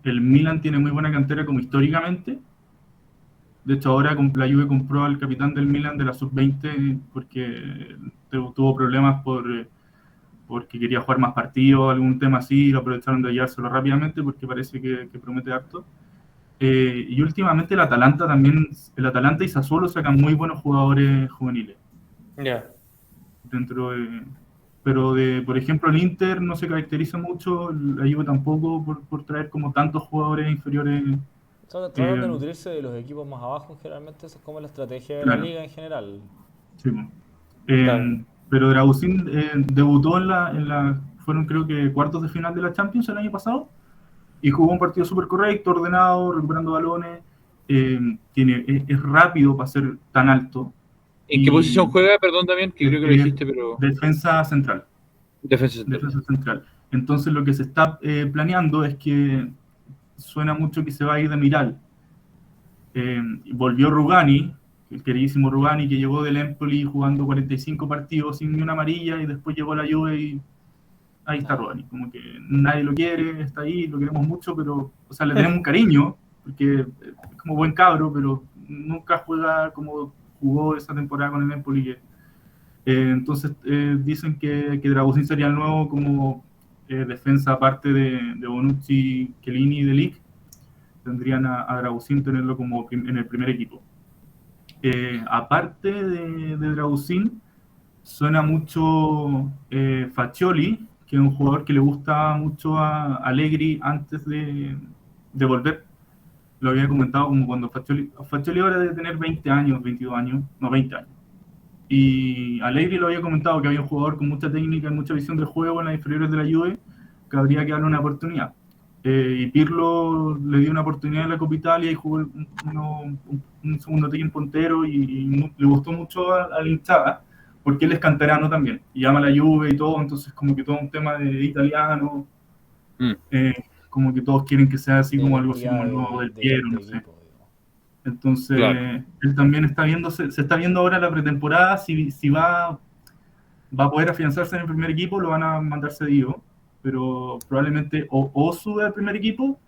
El Milan tiene muy buena cantera como históricamente. De hecho, ahora la Juve compró al capitán del Milan de la sub-20 porque tu- tuvo problemas por, eh, porque quería jugar más partidos, algún tema así, y lo aprovecharon de hallárselo rápidamente porque parece que, que promete harto. Eh, y últimamente el Atalanta también, el Atalanta y Sassuolo sacan muy buenos jugadores juveniles. Ya. dentro de... Pero, de, por ejemplo, el Inter no se caracteriza mucho, la Juve tampoco, por, por traer como tantos jugadores inferiores. Tratan tratan de nutrirse de los equipos más abajo, generalmente esa es como la estrategia de Claro. la liga en general. Sí. Eh, Claro. Pero Dragusin eh, debutó en la, en la... Fueron creo que cuartos de final de la Champions el año pasado y jugó un partido súper correcto, ordenado, recuperando balones. eh, tiene, es, es rápido para ser tan alto. ¿En qué posición juega? Perdón también, que creo que lo dijiste, pero... Defensa central. Defensa central. defensa central. Entonces lo que se está eh, planeando es que suena mucho que se va a ir de Miral. Eh, volvió Rugani, el queridísimo Rugani, que llegó del Empoli jugando 45 partidos sin ni una amarilla y después llegó a la Juve y ahí está Rugani. Como que nadie lo quiere, está ahí, lo queremos mucho, pero, o sea, le tenemos un cariño, porque es como buen cabro, pero nunca juega como jugó esa temporada con el Empoli. Eh, entonces eh, dicen que, que Dragusin sería el nuevo como eh, defensa aparte de, Bonucci, Chiellini y Delic. Tendrían a, a tenerlo como en el primer equipo. Eh, aparte de, de suena mucho eh, Faccioli, que es un jugador que le gusta mucho a Allegri antes de, de volver. Lo había comentado como cuando Faccioli, Faccioli ahora debe tener 20 años, 22 años, no 20 años. Y Allegri lo había comentado que había un jugador con mucha técnica y mucha visión del juego en las inferiores de la Juve que habría que darle una oportunidad. Eh, y Pirlo le dio una oportunidad en la Copa Italia y jugó un, uno- un- un segundo tiempo entero y, y mu- le gustó mucho a, a la hinchada porque él es canterano también y ama la Juve y todo, entonces como que todo un tema de italiano, Mm. eh, como que todos quieren que sea así como algo así identidad como el nuevo de- del de- Piero, no sé. Entonces, Claro. él también está viendo, se, se está viendo ahora la pretemporada si, si va va a poder afianzarse en el primer equipo, lo van a mandar cedido, pero probablemente o, o sube al primer equipo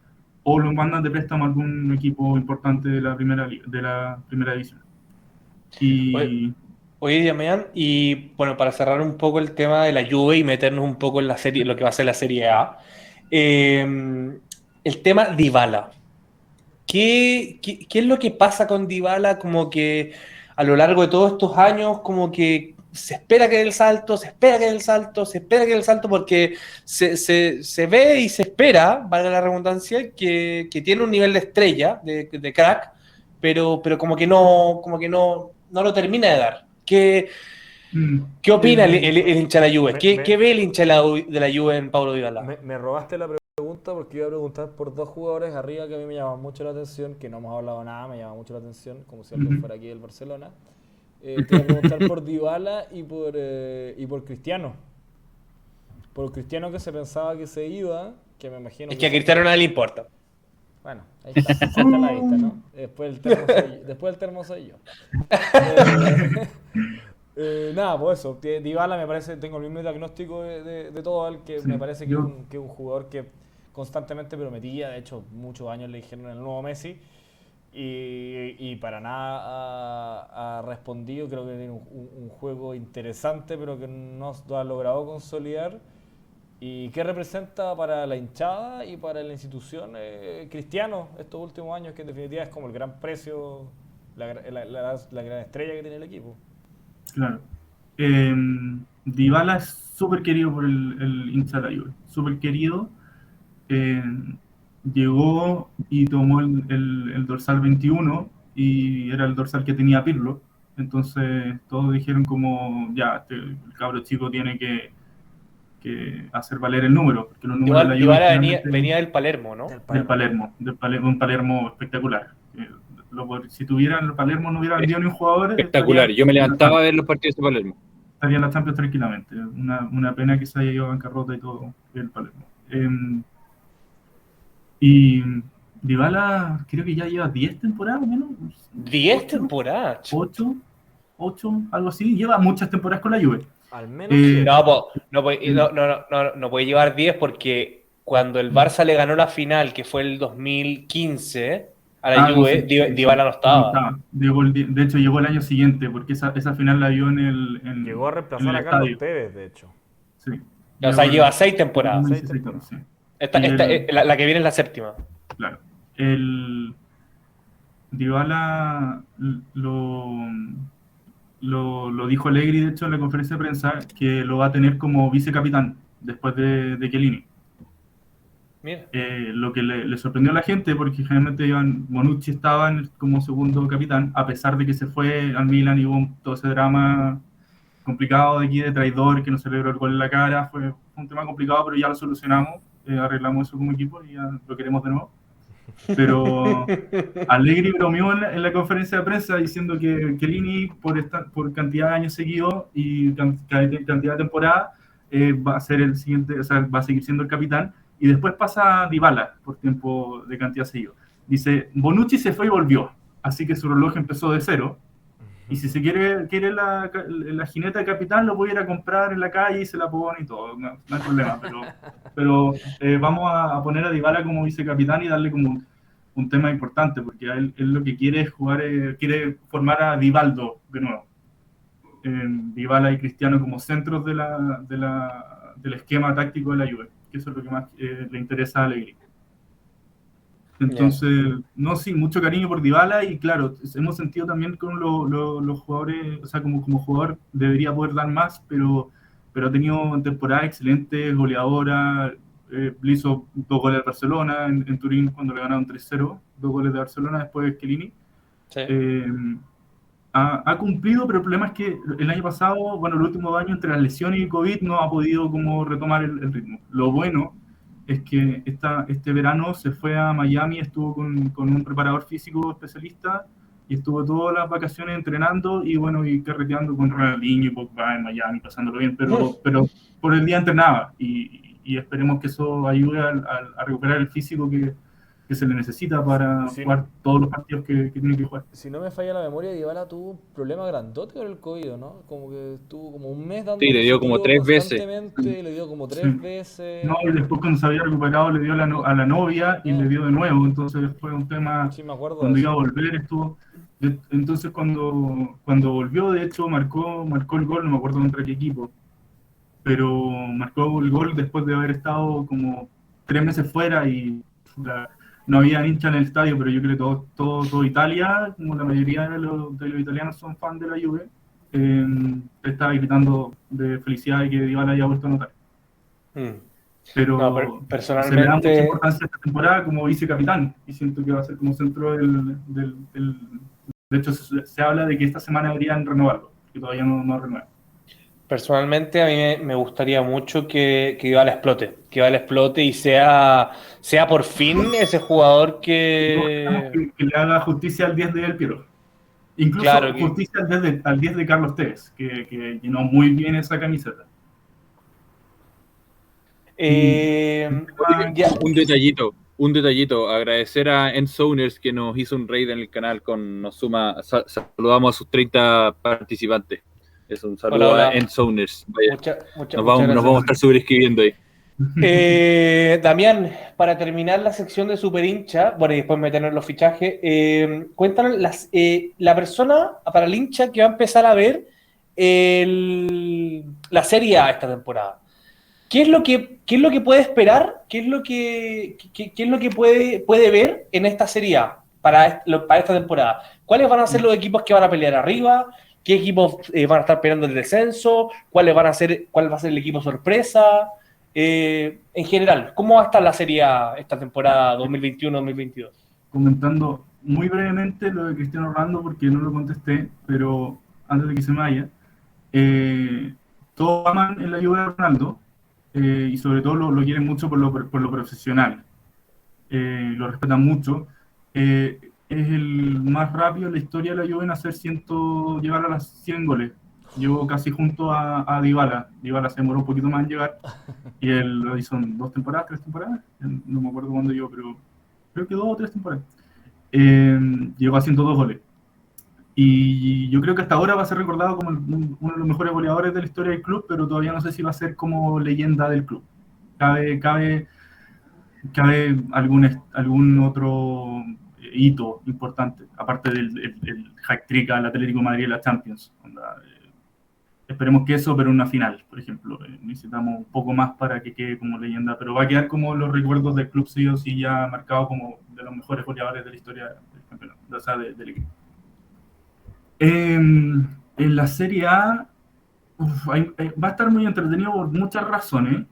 o lo mandan de préstamo a algún equipo importante de la primera, de la primera división. Y Oye, Oye, Damián, y bueno, para cerrar un poco el tema de la Juve y meternos un poco en la serie, lo que va a ser la Serie A, eh, el tema Dybala. ¿Qué, qué, qué es lo que pasa con Dybala? Como que a lo largo de todos estos años, como que se espera que dé el salto, se espera que dé el salto, se espera que dé el salto, porque se, se, se ve y se espera, valga la redundancia, que, que tiene un nivel de estrella, de, de crack, pero, pero como que no, como que no, no lo termina de dar. ¿Qué, mm, qué opina el, el- el hincha de la Juve? Me- ¿Qué, me- qué ve el hincha de la, de la Juve en Paulo Dybala? Me, me robaste la pregunta porque iba a preguntar por dos jugadores arriba que a mí me llaman mucho la atención, que no hemos hablado nada, me llama mucho la atención, como si alguien fuera aquí del Barcelona. Eh, te iba a preguntar por Dybala y por, eh, y por Cristiano. Por Cristiano que se pensaba que se iba, que me imagino Es que a Cristiano no le importa. Bueno, ahí está, ahí está la vista, ¿no? Después el termo soy yo. Después el termo soy yo. Eh, nada, pues eso. Dybala me parece, tengo el mismo diagnóstico de, de- de todo él, que Sí, me parece que es yo- un, que es un jugador que constantemente prometía, de hecho, muchos años le dijeron el nuevo Messi. Y, y para nada ha, ha respondido, creo que tiene un, un- juego interesante, pero que no ha logrado consolidar. ¿Y qué representa para la hinchada y para la institución eh, cristiano estos últimos años, que en definitiva es como el gran precio, la, la- la- la gran estrella que tiene el equipo? Claro. Eh, Dybala es súper querido por el, el hincha de la Juve. Súper querido. Eh, llegó y tomó el, el- el dorsal 21 y era el dorsal que tenía Pirlo. Entonces todos dijeron como, ya, este, el cabro chico tiene que, que hacer valer el número. Porque los números de la venía, venía del Palermo, ¿no? del Palermo, del Palermo, un Palermo espectacular. Eh, lo- si tuvieran el Palermo no hubiera vendido ni un jugador. Espectacular. estaría- Yo me levantaba a ver los partidos de Palermo. estaría en la Champions tranquilamente. Una, una pena que se haya ido a bancarrota y todo el Palermo. Eh, y Dybala creo que ya lleva 10 temporadas, o menos. 10 temporadas. ch- 8, 8, algo así. Lleva muchas temporadas con la Juve. Al menos Eh. No, po- no, puede, no, no, no, no, no puede llevar 10 porque cuando el Barça le ganó la final, que fue el 2015, a la Ah, Juve, sí, Dy- sí, Dybala no estaba. De hecho, llegó el año siguiente, porque esa, esa final la vio en el. en- Llegó a reemplazar el a Carlos. Tevez, de hecho. Sí. O sea, lleva 6 temporadas. Seis temporadas. sí, Esta, el- eh, la, la que viene es la séptima. Claro. El Dybala lo, lo, lo dijo Allegri, de hecho, en la conferencia de prensa, que lo va a tener como vicecapitán después de, de Chiellini. Eh, lo que le, le sorprendió a la gente, porque generalmente iban, Bonucci estaba en- como segundo capitán, a pesar de que se fue al Milan y hubo un- todo ese drama complicado de aquí de traidor, que no celebró el gol en la cara, fue un tema complicado, pero ya lo solucionamos, eh, arreglamos eso como equipo y ya lo queremos de nuevo. Pero Allegri bromeó en la, en la conferencia de prensa diciendo que Chiellini, por, esta, por cantidad de años seguidos y can- ca- cantidad de temporada, eh, va a ser el siguiente, o sea, va a seguir siendo el capitán. Y después pasa Dybala por tiempo de cantidad seguido. Dice, Bonucci se fue y volvió, así que su reloj empezó de cero. Y si se quiere, quiere la, la jineta de capitán, lo voy a ir a comprar en la calle y se la pone y todo, no, hay problema. Pero, pero eh, vamos a, poner a Dybala como vicecapitán y darle como un, tema importante, porque él, él lo que quiere es jugar, eh, quiere formar a Divaldo de nuevo. Eh, Dybala y Cristiano como centros de la, de la, del esquema táctico de la Juve, que eso es lo que más eh, le interesa a Allegri. Entonces, no, sí, mucho cariño por Dybala y claro, hemos sentido también con lo- lo- los jugadores, o sea, como, como jugador debería poder dar más, pero, pero ha tenido temporadas excelentes, goleadora, eh, le hizo dos goles al Barcelona en, en Turín cuando le ganaron 3-0, dos goles de Barcelona después de Chiellini. Sí. Eh, ha, ha cumplido, pero el problema es que el año pasado, bueno, el último año entre las lesiones y el COVID no ha podido como retomar el, el ritmo. Lo bueno es que esta, este verano se fue a Miami, estuvo con, con un preparador físico especialista y estuvo todas las vacaciones entrenando y bueno, y carreteando con Ronaldinho y Pogba en Miami, pasándolo bien, pero, pero por el día entrenaba y, y esperemos que eso ayude al- a, recuperar el físico que, que se le necesita para Sí. jugar todos los partidos que, que tiene que jugar. Si no me falla la memoria, Dybala tuvo un problema grandote con el COVID, ¿no? Como que estuvo como un mes dando Sí, le dio como tres veces. Le dio como tres Sí. veces. No, y después cuando se había recuperado le dio a la, no- a la novia y Ah. le dio de nuevo, entonces fue un tema Sí, me acuerdo. cuando iba a volver estuvo entonces cuando cuando volvió de hecho marcó marcó el gol no me acuerdo contra qué equipo pero marcó el gol después de haber estado como tres meses fuera y la- no había hincha en el estadio pero yo creo que todo todo, todo Italia como la mayoría de los, de los italianos son fan de la Juve eh, estaba gritando de felicidad de que Dybala haya vuelto a anotar Mm. pero No, per- se le da mucha personalmente, importancia esta temporada como vicecapitán y siento que va a ser como centro del... del- del- de hecho, se, se habla de que esta semana deberían renovarlo, que todavía no, no renuevan. personalmente a mí me, me gustaría mucho que, que Dybala explote, que Dybala explote y sea, sea por fin ese jugador que... Que, que le haga justicia al 10 de El Piero. Incluso Claro que- justicia al 10, de, al 10 de Carlos Tevez, que, que llenó muy bien esa camiseta. Eh, ya. Un detallito, un detallito. Agradecer a Enzoners que nos hizo un raid en el canal con nos suma. sa- saludamos a sus 30 participantes. Es un saludo Hola, hola. a Mucha- mucha- nos, vamos, nos vamos a estar sobreescribiendo ahí. Eh, Damián, para terminar la sección de super hincha, bueno, y después meternos los fichajes, eh, cuéntanos las, eh, la persona para el hincha que va a empezar a ver la Serie A esta temporada. ¿Qué es lo que, es lo que puede esperar? ¿Qué es lo que, qué, es lo que puede, puede ver en esta Serie A para, para esta temporada? ¿Cuáles van a ser los equipos que van a pelear arriba? ¿Qué equipos eh, van a estar peleando el descenso? ¿Cuáles van a ser, ¿Cuál va a ser el equipo sorpresa? Eh, en general, ¿cómo va a estar la Serie esta temporada 2021-2022? Comentando muy brevemente lo de Cristiano Ronaldo, porque no lo contesté, pero antes de que se me vaya, eh, todos aman en la Juve de Ronaldo eh, y sobre todo lo, lo quieren mucho por lo, por lo profesional. Eh, lo respetan mucho. Eh, es el más rápido en la historia de la Juve en hacer ciento, llegar a las 100 goles. Llegó casi junto a, a Dybala. Dybala se demoró un poquito más en llegar y él lo hizo en dos temporadas, tres temporadas. No me acuerdo cuándo llegó, pero creo que dos o tres temporadas. Eh, llegó a 102 goles. Y yo creo que hasta ahora va a ser recordado como uno de los mejores goleadores de la historia del club, pero todavía no sé si va a ser como leyenda del club. Cabe, cabe, cabe algún, algún otro hito importante, aparte del el, el hack trick al Atlético de Madrid y la Champions. Esperemos que eso, pero en una final, por ejemplo. Eh, necesitamos un poco más para que quede como leyenda, pero va a quedar como los recuerdos del club sí o sí ya marcado como de los mejores goleadores de la historia del campeonato, o sea, de- del equipo. Em, en la Serie A eh, va a estar muy entretenido por muchas razones.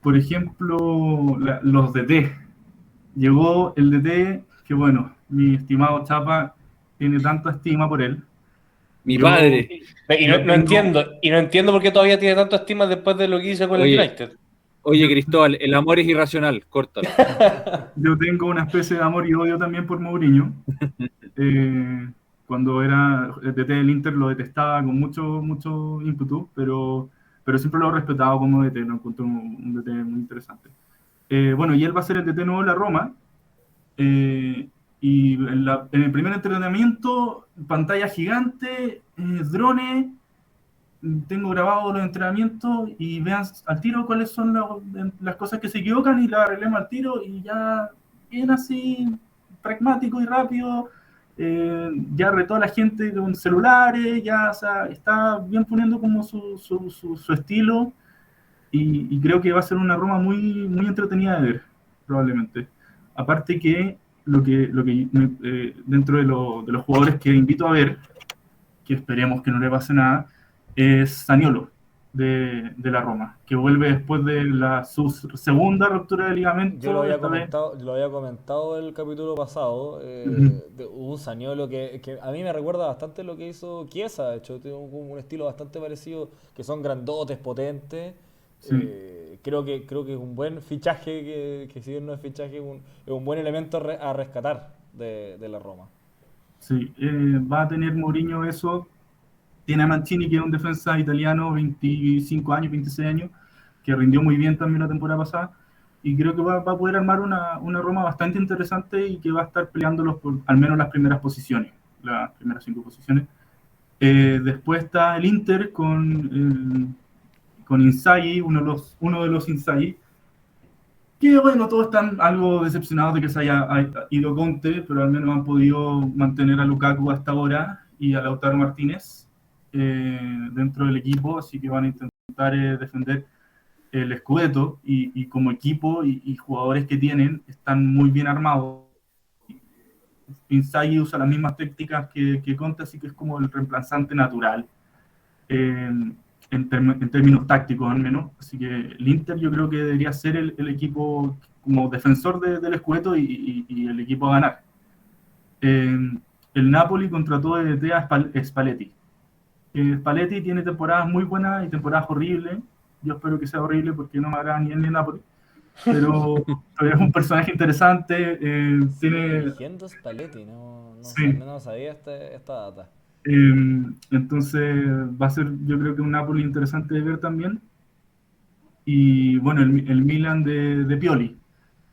Por ejemplo, los DT. Llegó el DT, que bueno, mi estimado Chapa tiene tanta estima por él. Mi Yo- padre. Y no, no entiendo, y no entiendo por qué todavía tiene tanto estima después de lo que hizo con Oye. el United. Oye, Cristóbal, el amor es irracional. Córtalo. Yo tengo una especie de amor y odio también por Mourinho. Eh, cuando era el DT del Inter lo detestaba con mucho, mucho ímpetu, pero, pero siempre lo he respetado como DT, lo encuentro un, un DT muy interesante. Eh, bueno, y él va a ser el DT nuevo de la Roma. eh, y en, la- en el primer entrenamiento, pantalla gigante, eh, drones, tengo grabado los entrenamientos y vean al tiro cuáles son la- las cosas que se equivocan y las arreglemos al tiro y ya bien así pragmático y rápido. eh, ya retó a la gente con celulares, ya o sea, está bien poniendo como su, su, su- su estilo y, y creo que va a ser una Roma muy, muy entretenida de ver, probablemente. Aparte que lo que, lo que me- eh, dentro de, lo- de los jugadores que invito a ver, que esperemos que no le pase nada, es Saniolo de, de la Roma, que vuelve después de la, su segunda ruptura de ligamento. Yo lo había comentado, lo había comentado el capítulo pasado, eh, Ujú. de un Saniolo que, que a mí me recuerda bastante lo que hizo Chiesa, de hecho tiene un, un estilo bastante parecido, que son grandotes, potentes. Sí. Eh, creo que creo que es un buen fichaje, que, que si bien no es fichaje, es un, es un buen elemento a re- a rescatar de, de la Roma. Sí, eh, va a tener Mourinho eso. Tiene a Mancini, que es un defensa italiano, 25 años, 26 años, que rindió muy bien también la temporada pasada. y creo que va, va a poder armar una, una, Roma bastante interesante y que va a estar peleándolos por al menos las primeras posiciones, las primeras cinco posiciones. Eh, después está el Inter con, con Inzaghi, uno de los, uno de los Inzaghi, que bueno, todos están algo decepcionados de que se haya ido Conte, pero al menos han podido mantener a Lukaku hasta ahora y a Lautaro Martínez eh, dentro del equipo, así que van a intentar eh, defender el Scudetto y, como equipo y, jugadores que tienen están muy bien armados. Inzaghi usa las mismas técnicas que, que Conte, así que es como el reemplazante natural eh, en, términos tácticos al menos. Así que el Inter yo creo que debería ser el, equipo como defensor del Scudetto y, el equipo a ganar. Eh, el Napoli contrató de a Spalletti. Eh, Spalletti tiene temporadas muy buenas y temporadas horribles yo espero que sea horrible porque no me agrada ni el ni Napoli. Pero, es un personaje interesante. Eh, tiene... Spalletti, no, no, no sabía este, esta data. Eh, entonces va a ser, yo creo que un Napoli interesante de ver también. Y bueno, el, Milan de, de, Pioli,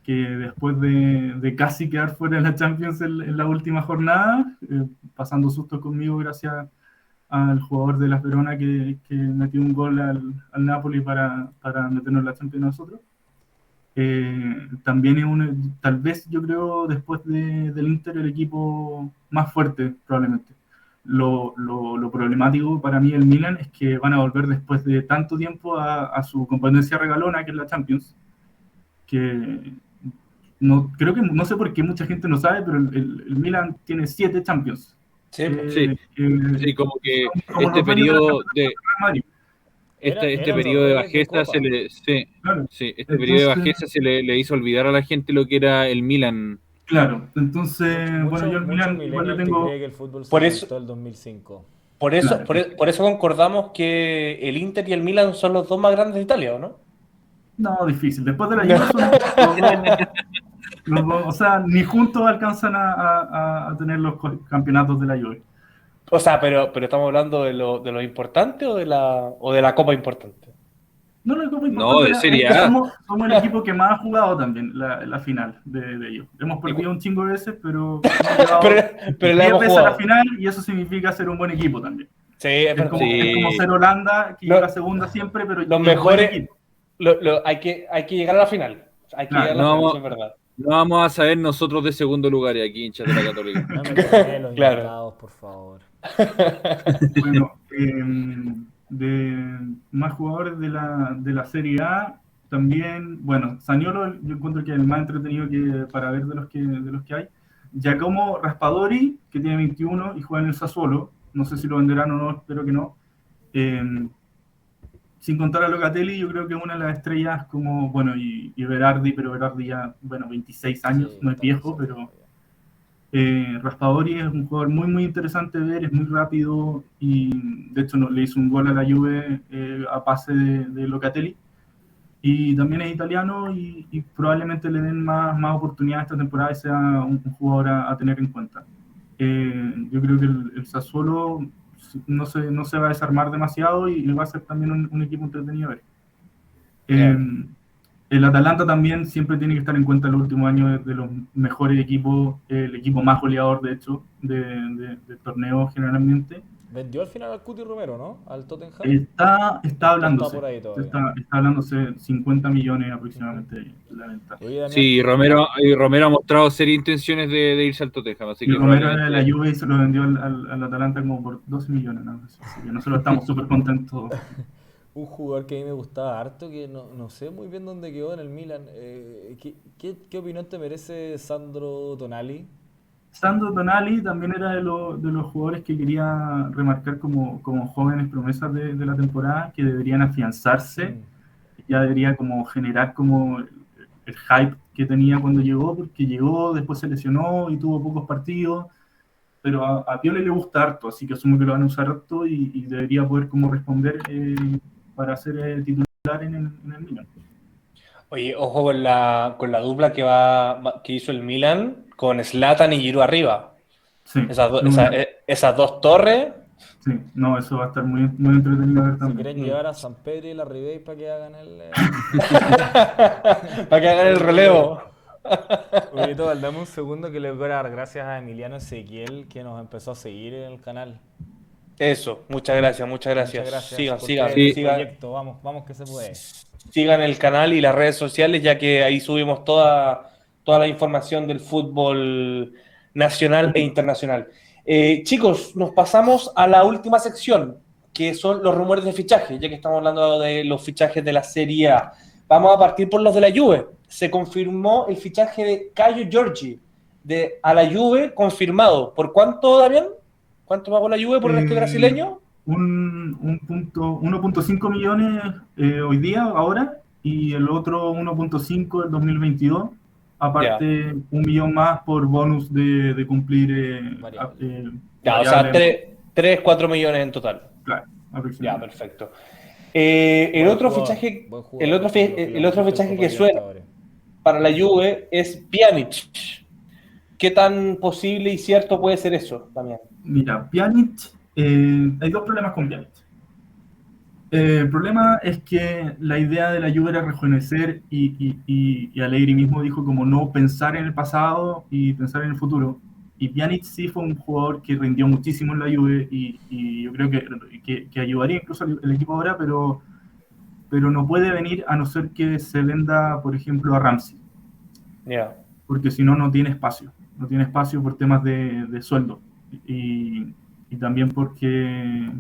que después de, de, casi quedar fuera de la Champions en, la última jornada, eh, pasando susto conmigo gracias al jugador de la Verona que, que metió un gol al, al Napoli para, para, meternos la Champions nosotros. Eh, también es un, tal vez yo creo después de, del Inter el equipo más fuerte probablemente. Lo, lo, lo, problemático para mí el Milan es que van a volver después de tanto tiempo a, a su competencia regalona que es la Champions, que no, creo que no sé por qué mucha gente no sabe, pero el, el Milan tiene siete Champions. Sí, eh, sí, como que este periodo de este, este periodo de bajeza se le sí, sí, este periodo de bajeza se le, le, hizo olvidar a la gente lo que era el Milan. Claro, entonces, bueno, yo el Milan igual tengo que el fútbol por eso el 2005. Por eso, claro. por, e, por, eso concordamos que el Inter y el Milan son los dos más grandes de Italia, ¿o no? No, difícil. Después de la Juve o sea, ni juntos alcanzan a, tener los campeonatos de la Juve. O sea, pero, pero estamos hablando de lo, de lo importante o de la o de la Copa importante. No, la Copa importante. No, de Serie Somos, el equipo que más ha jugado también la, la final de, de, ellos. Hemos perdido un chingo de veces, pero pero, pero la hemos a la final y eso significa ser un buen equipo también. Sí, es, es, como, es como, ser Holanda, que llega segunda siempre, pero los mejores. Lo, lo, hay, que, hay que llegar a la final. Hay que llegar a la no, final, eso es verdad. No vamos a saber nosotros de segundo lugar y aquí, hinchas de la Católica. No me los claro. por favor. bueno, eh, de más jugadores de la, de la Serie A, también, bueno, Saniolo yo encuentro que es el más entretenido que, para ver de los que, de los que hay. Giacomo Raspadori, que tiene 21 y juega en el Sassuolo, no sé si lo venderán o no, espero que no. Eh, sin contar a Locatelli, yo creo que una de las estrellas como, bueno, y, y Berardi, pero Berardi ya, bueno, 26 años, sí, no es viejo, pero eh, Raspadori es un jugador muy, muy interesante de ver, es muy rápido y de hecho no, le hizo un gol a la Juve eh, a pase de, de, Locatelli. Y también es italiano y, y, probablemente le den más, más oportunidades esta temporada y sea un, un jugador a, a, tener en cuenta. Eh, yo creo que el, el Sassuolo no se, no se va a desarmar demasiado y, va a ser también un, un equipo entretenido. Eh, el Atalanta también siempre tiene que estar en cuenta el último año de, de los mejores equipos, el equipo más goleador, de hecho, de, de, de torneo generalmente. Vendió al final al Cuti Romero, ¿no? Al Tottenham. Está, está hablándose. Está, está, está, hablándose 50 millones aproximadamente de la venta. Oye, sí, Romero, Romero ha mostrado serias intenciones de, de, irse al Tottenham. Así y que Romero de la Juve y se lo vendió al, al, al, Atalanta como por 12 millones. ¿no? Así que nosotros estamos súper contentos. Un jugador que a mí me gustaba harto, que no, no sé muy bien dónde quedó en el Milan. Eh, ¿qué, qué, ¿Qué opinión te merece Sandro Tonali? Sandro Tonali también era de, lo, de, los jugadores que quería remarcar como, como jóvenes promesas de, de, la temporada, que deberían afianzarse, mm. ya debería como generar como el, hype que tenía cuando llegó, porque llegó, después se lesionó y tuvo pocos partidos, pero a, a Piole le gusta harto, así que asumo que lo van a usar harto y, y debería poder como responder eh, para ser eh, titular en el, en el Milan. Oye, ojo con la, con la dupla que, va, que hizo el Milan con Slatan y Giroud arriba. Sí, esas, do, esa, esas, dos torres Sí, no, eso va a estar muy, muy entretenido ver Si también. quieren llevar a San Pedro y la Ribey para que hagan el. eh, Para que hagan el relevo. Oye, Tobal, dame un segundo que le voy a dar gracias a Emiliano Ezequiel que nos empezó a seguir en el canal. Eso, muchas gracias, muchas gracias. Muchas gracias. Sigan, sigan, el sigan, proyecto. Vamos, vamos que se puede. sigan el canal y las redes sociales, ya que ahí subimos toda, toda la información del fútbol nacional e internacional. Eh, chicos, nos pasamos a la última sección, que son los rumores de fichaje, ya que estamos hablando de los fichajes de la Serie A. Vamos a partir por los de la Juve. Se confirmó el fichaje de Caio Giorgi de, a la Juve, confirmado. ¿Por cuánto, Damián? ¿Cuánto pagó la Juve por este Eh, brasileño? Un, un punto, 1.5 millones eh, hoy día, ahora, y el otro 1.5 el 2022. Aparte, un millón más por bonus de, de cumplir. eh, eh, Ya, o sea, variable, 3, 4 millones en total. Claro, Ya, perfecto. Eh, el otro jugador, fichaje, jugador, el otro, el otro fichaje que suena para la Juve es Pjanic. ¿Qué tan posible y cierto puede ser eso también? Mira, Pjanic, eh, hay dos problemas con Pjanic. Eh, el problema es que la idea de la Juve era rejuvenecer y, y, y, y Allegri mismo dijo como no pensar en el pasado y pensar en el futuro. Y Pjanic sí fue un jugador que rindió muchísimo en la Juve y, yo creo que, que, que ayudaría incluso al equipo ahora, pero, pero no puede venir a no ser que se venda, por ejemplo, a Ramsey Ya. porque si no, no tiene espacio. No tiene espacio por temas de, de sueldo. Y, y también porque,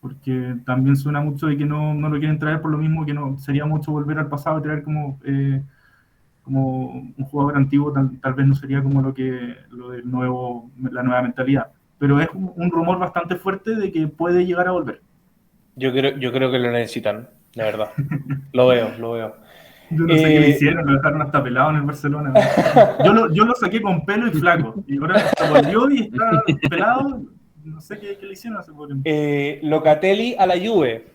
porque también suena mucho de que no, no lo quieren traer por lo mismo que no sería mucho volver al pasado y traer como, eh, como un jugador antiguo, tal, tal vez no sería como lo que lo del nuevo, la nueva mentalidad. Pero es un, un rumor bastante fuerte de que puede llegar a volver. Yo creo, yo creo que lo necesitan, la verdad. Lo veo, lo veo. Yo no sé qué le Eh, hicieron, lo dejaron hasta pelado en el Barcelona. Yo, lo, yo lo saqué con pelo y flaco. Y ahora se volvió y está pelado. No sé qué, qué le hicieron a ese pobre. Eh, Locatelli a la Juve.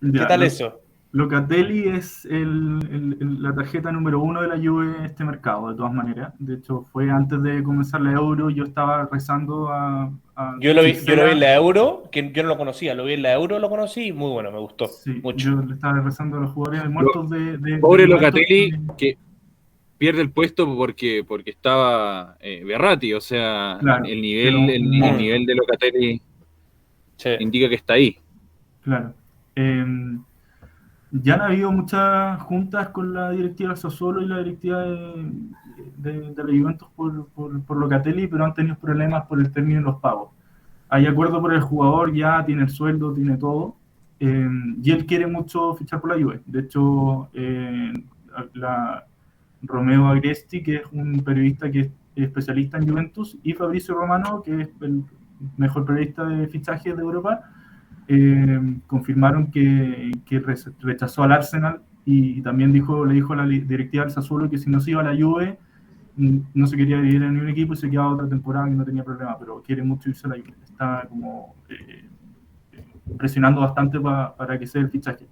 ¿Qué Ya, tal lo- eso? Locatelli es el- el- el- la tarjeta número uno de la Juve en este mercado, de todas maneras. De hecho, fue antes de comenzar la Euro, yo estaba rezando a... a Yo lo vi, yo lo vi en la Euro, que yo no lo conocía, lo vi en la Euro, lo conocí y muy bueno, me gustó Sí, mucho. yo le estaba rezando a los jugadores muertos de... de- Pobre de muertos Locatelli de- que pierde el puesto porque, porque estaba eh, Berratti, o sea, Claro, el nivel, pero- el, el nivel de Locatelli Sí. indica que está ahí. Claro. Eh, ya han habido muchas juntas con la directiva Sassuolo y la directiva de, de, de la Juventus por, por, por Locatelli, pero han tenido problemas por el término de los pagos. Hay acuerdo por el jugador, ya tiene el sueldo, tiene todo. eh, y él quiere mucho fichar por la Juve. De hecho, eh, la, Romeo Agresti, que es un periodista que es especialista en Juventus, y Fabricio Romano, que es el mejor periodista de fichajes de Europa, eh, confirmaron que, que re- rechazó al Arsenal y, también dijo, le dijo a la directiva del Sassuolo que si no se iba a la Juve no se quería vivir en ningún equipo y se quedaba otra temporada que no tenía problema, pero quiere mucho irse a la Juve. Está como eh, presionando bastante pa- para que sea el fichaje.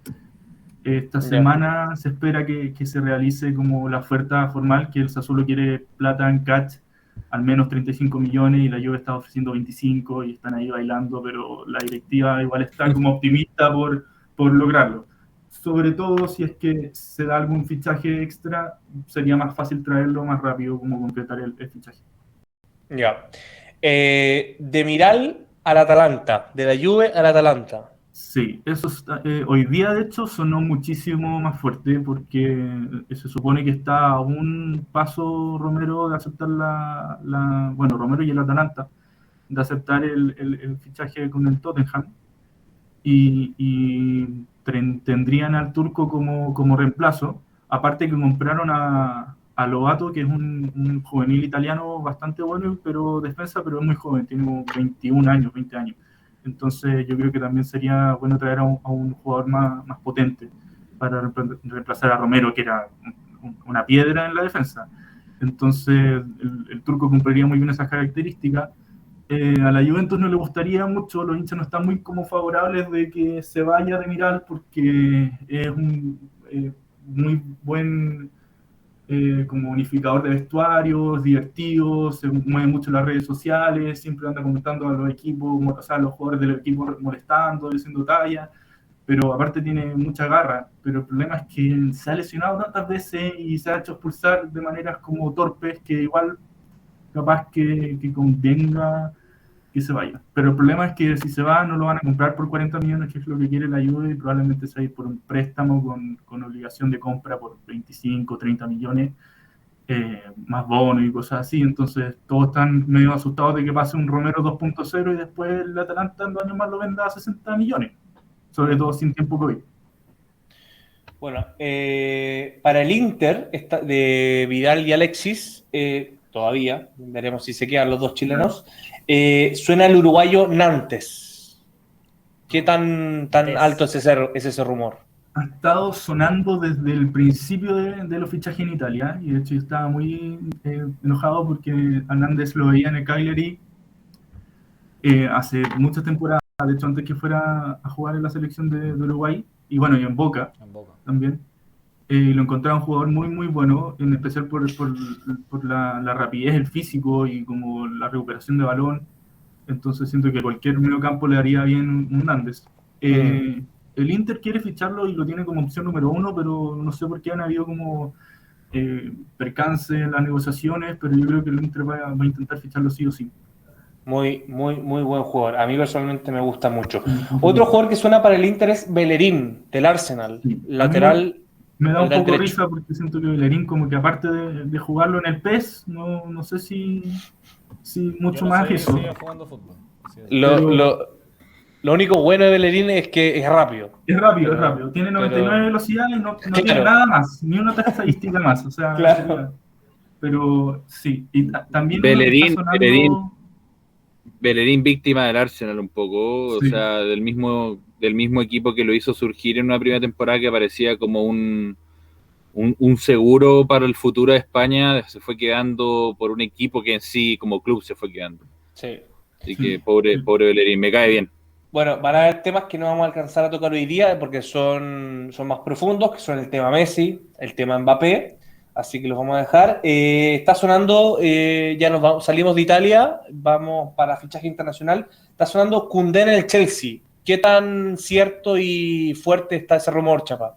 Esta semana se espera que, que se realice como la oferta formal, que el Sassuolo quiere plata en catch, al menos 35 millones, y la Juve está ofreciendo 25 y están ahí bailando, pero la directiva igual está como optimista por, por lograrlo. Sobre todo si es que se da algún fichaje extra, sería más fácil traerlo más rápido como concretar el, el fichaje. Ya. Eh, de Miral al Atalanta, de la Juve al Atalanta. Sí, eso está- eh, hoy día de hecho sonó muchísimo más fuerte porque se supone que está a un paso Romero de aceptar la, bueno, Romero y el Atalanta, de aceptar el, fichaje con el Tottenham y, tendrían al turco como, como reemplazo, aparte que compraron a, a que es un, un juvenil italiano bastante bueno, pero defensa, pero es muy joven, tiene como 21 años, 20 años. Entonces yo creo que también sería bueno traer a un, a un jugador más, más potente para reempla- reemplazar a Romero, que era un- una piedra en la defensa. Entonces el, el turco cumpliría muy bien esas características. Eh, a la Juventus no le gustaría mucho, los hinchas no están muy como favorables de que se vaya de Miral porque es un eh, muy buen eh, como unificador de vestuarios, divertido, se mueve mucho en las redes sociales, siempre anda comentando a los equipos, o sea, a los jugadores del equipo molestando, diciendo talla, pero aparte tiene mucha garra, pero el problema es que se ha lesionado tantas veces y se ha hecho expulsar de maneras como torpes que igual capaz que, que convenga se vaya. Pero el problema es que si se va no lo van a comprar por 40 millones, que es lo que quiere la ayuda, y probablemente se va a ir por un préstamo con, con obligación de compra por 25, 30 millones, eh, más bonos y cosas así. Entonces todos están medio asustados de que pase un Romero 2.0 y después el Atalanta en dos años más lo venda a 60 millones, sobre todo sin tiempo COVID. Bueno, eh, para el Inter de Vidal y Alexis, eh, todavía, veremos si se quedan los dos chilenos, eh, suena el uruguayo Nantes. ¿Qué tan, tan alto es ese, ese rumor? Ha estado sonando desde el principio de, de los fichajes en Italia y de hecho estaba muy eh, enojado porque Hernández lo veía en el Cagliari eh, hace muchas temporadas, de hecho antes que fuera a jugar en la selección de, de Uruguay y bueno, y en Boca, En Boca. también. Eh, lo encontraba un jugador muy, muy bueno, en especial por, por, por la, la, rapidez, el físico y como la recuperación de balón. Entonces siento que cualquier medio campo le haría bien un Nández. Eh, mm. El Inter quiere ficharlo y lo tiene como opción número uno, pero no sé por qué han habido como eh, percance en las negociaciones, pero yo creo que el Inter va, va, a intentar ficharlo sí o sí. Muy, muy, muy buen jugador. A mí personalmente me gusta mucho. Otro jugador que suena para el Inter es Bellerín, del Arsenal. Sí. Lateral me da un poco risa porque siento que Bellerín como que aparte de, de, jugarlo en el PES, no, no sé si, si mucho no más eso. Sí, lo, Pero, lo, lo, único bueno de Bellerín es que es rápido. Es rápido, es rápido. Tiene 99 Pero... velocidades y no, no claro. tiene nada más, ni una estadística más. O sea, claro. Pero sí, y también Bellerín, sonando... Bellerín, Bellerín víctima del Arsenal un poco, sí. o sea, del mismo del mismo equipo que lo hizo surgir en una primera temporada que parecía como un, un, un, seguro para el futuro de España, se fue quedando por un equipo que en sí como club se fue quedando. Sí. Así que pobre, pobre Bellerín, me cae bien. Bueno, van a haber temas que no vamos a alcanzar a tocar hoy día porque son, son más profundos, que son el tema Messi, el tema Mbappé, así que los vamos a dejar. Eh, está sonando, eh, ya nos vamos, salimos de Italia, vamos para fichaje internacional, está sonando Koundé en el Chelsea. ¿Qué tan cierto y fuerte está ese rumor, Chapa?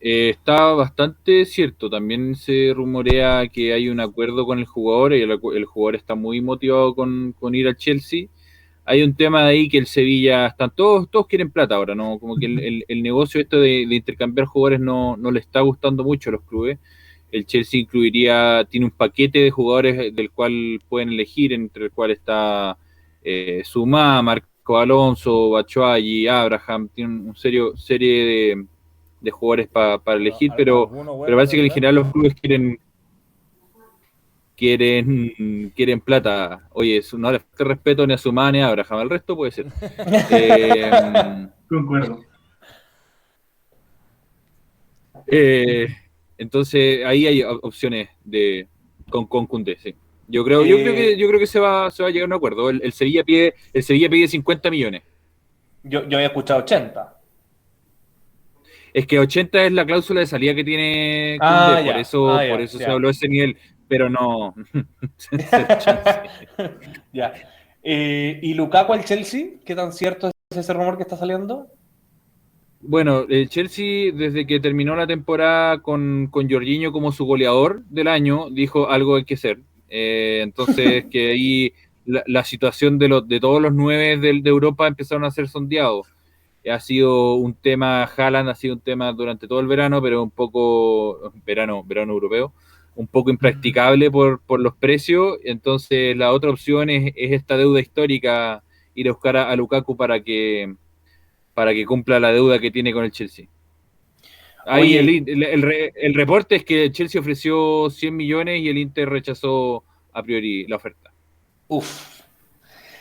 Eh, está bastante cierto. También se rumorea que hay un acuerdo con el jugador y el, el jugador está muy motivado con, con, ir al Chelsea. Hay un tema de ahí que el Sevilla están todos, todos quieren plata ahora, ¿no? Como que el, el, el negocio esto de, de, intercambiar jugadores no, no le está gustando mucho a los clubes. El Chelsea incluiría, tiene un paquete de jugadores del cual pueden elegir, entre el cual está eh, Suma, Marc Alonso, Bachuay, Abraham, tienen un serio serie de, de jugadores pa, para elegir, pero, bueno, pero parece que en general los clubes quieren quieren quieren plata. Oye, no le respeto ni a su ni a Abraham, el resto puede ser. eh, Concuerdo. Eh, entonces ahí hay opciones de con, con Kunde, sí. Yo creo, eh, yo creo que yo creo que se va, se va a llegar a un acuerdo. El, el Sevilla pide, el Sevilla pide 50 millones. Yo, yo había escuchado 80. Es que 80 es la cláusula de salida que tiene ah, Kunde, por eso, ah, por eso se habló de ese nivel, pero no. ya. Eh, ¿Y Lukaku al Chelsea? ¿Qué tan cierto es ese rumor que está saliendo? Bueno, el Chelsea, desde que terminó la temporada con, con Jorginho como su goleador del año, dijo algo hay que hacer. Eh, entonces, que ahí la, la, situación de, los, de todos los nueve de, de, Europa empezaron a ser sondeados. Ha sido un tema, Haaland ha sido un tema durante todo el verano, pero un poco, verano, verano europeo, un poco impracticable por, por los precios. Entonces, la otra opción es, es esta deuda histórica, ir a buscar a, a Lukaku para que, para que cumpla la deuda que tiene con el Chelsea. Ahí el, el, el, el, reporte es que Chelsea ofreció 100 millones y el Inter rechazó a priori la oferta. Uf.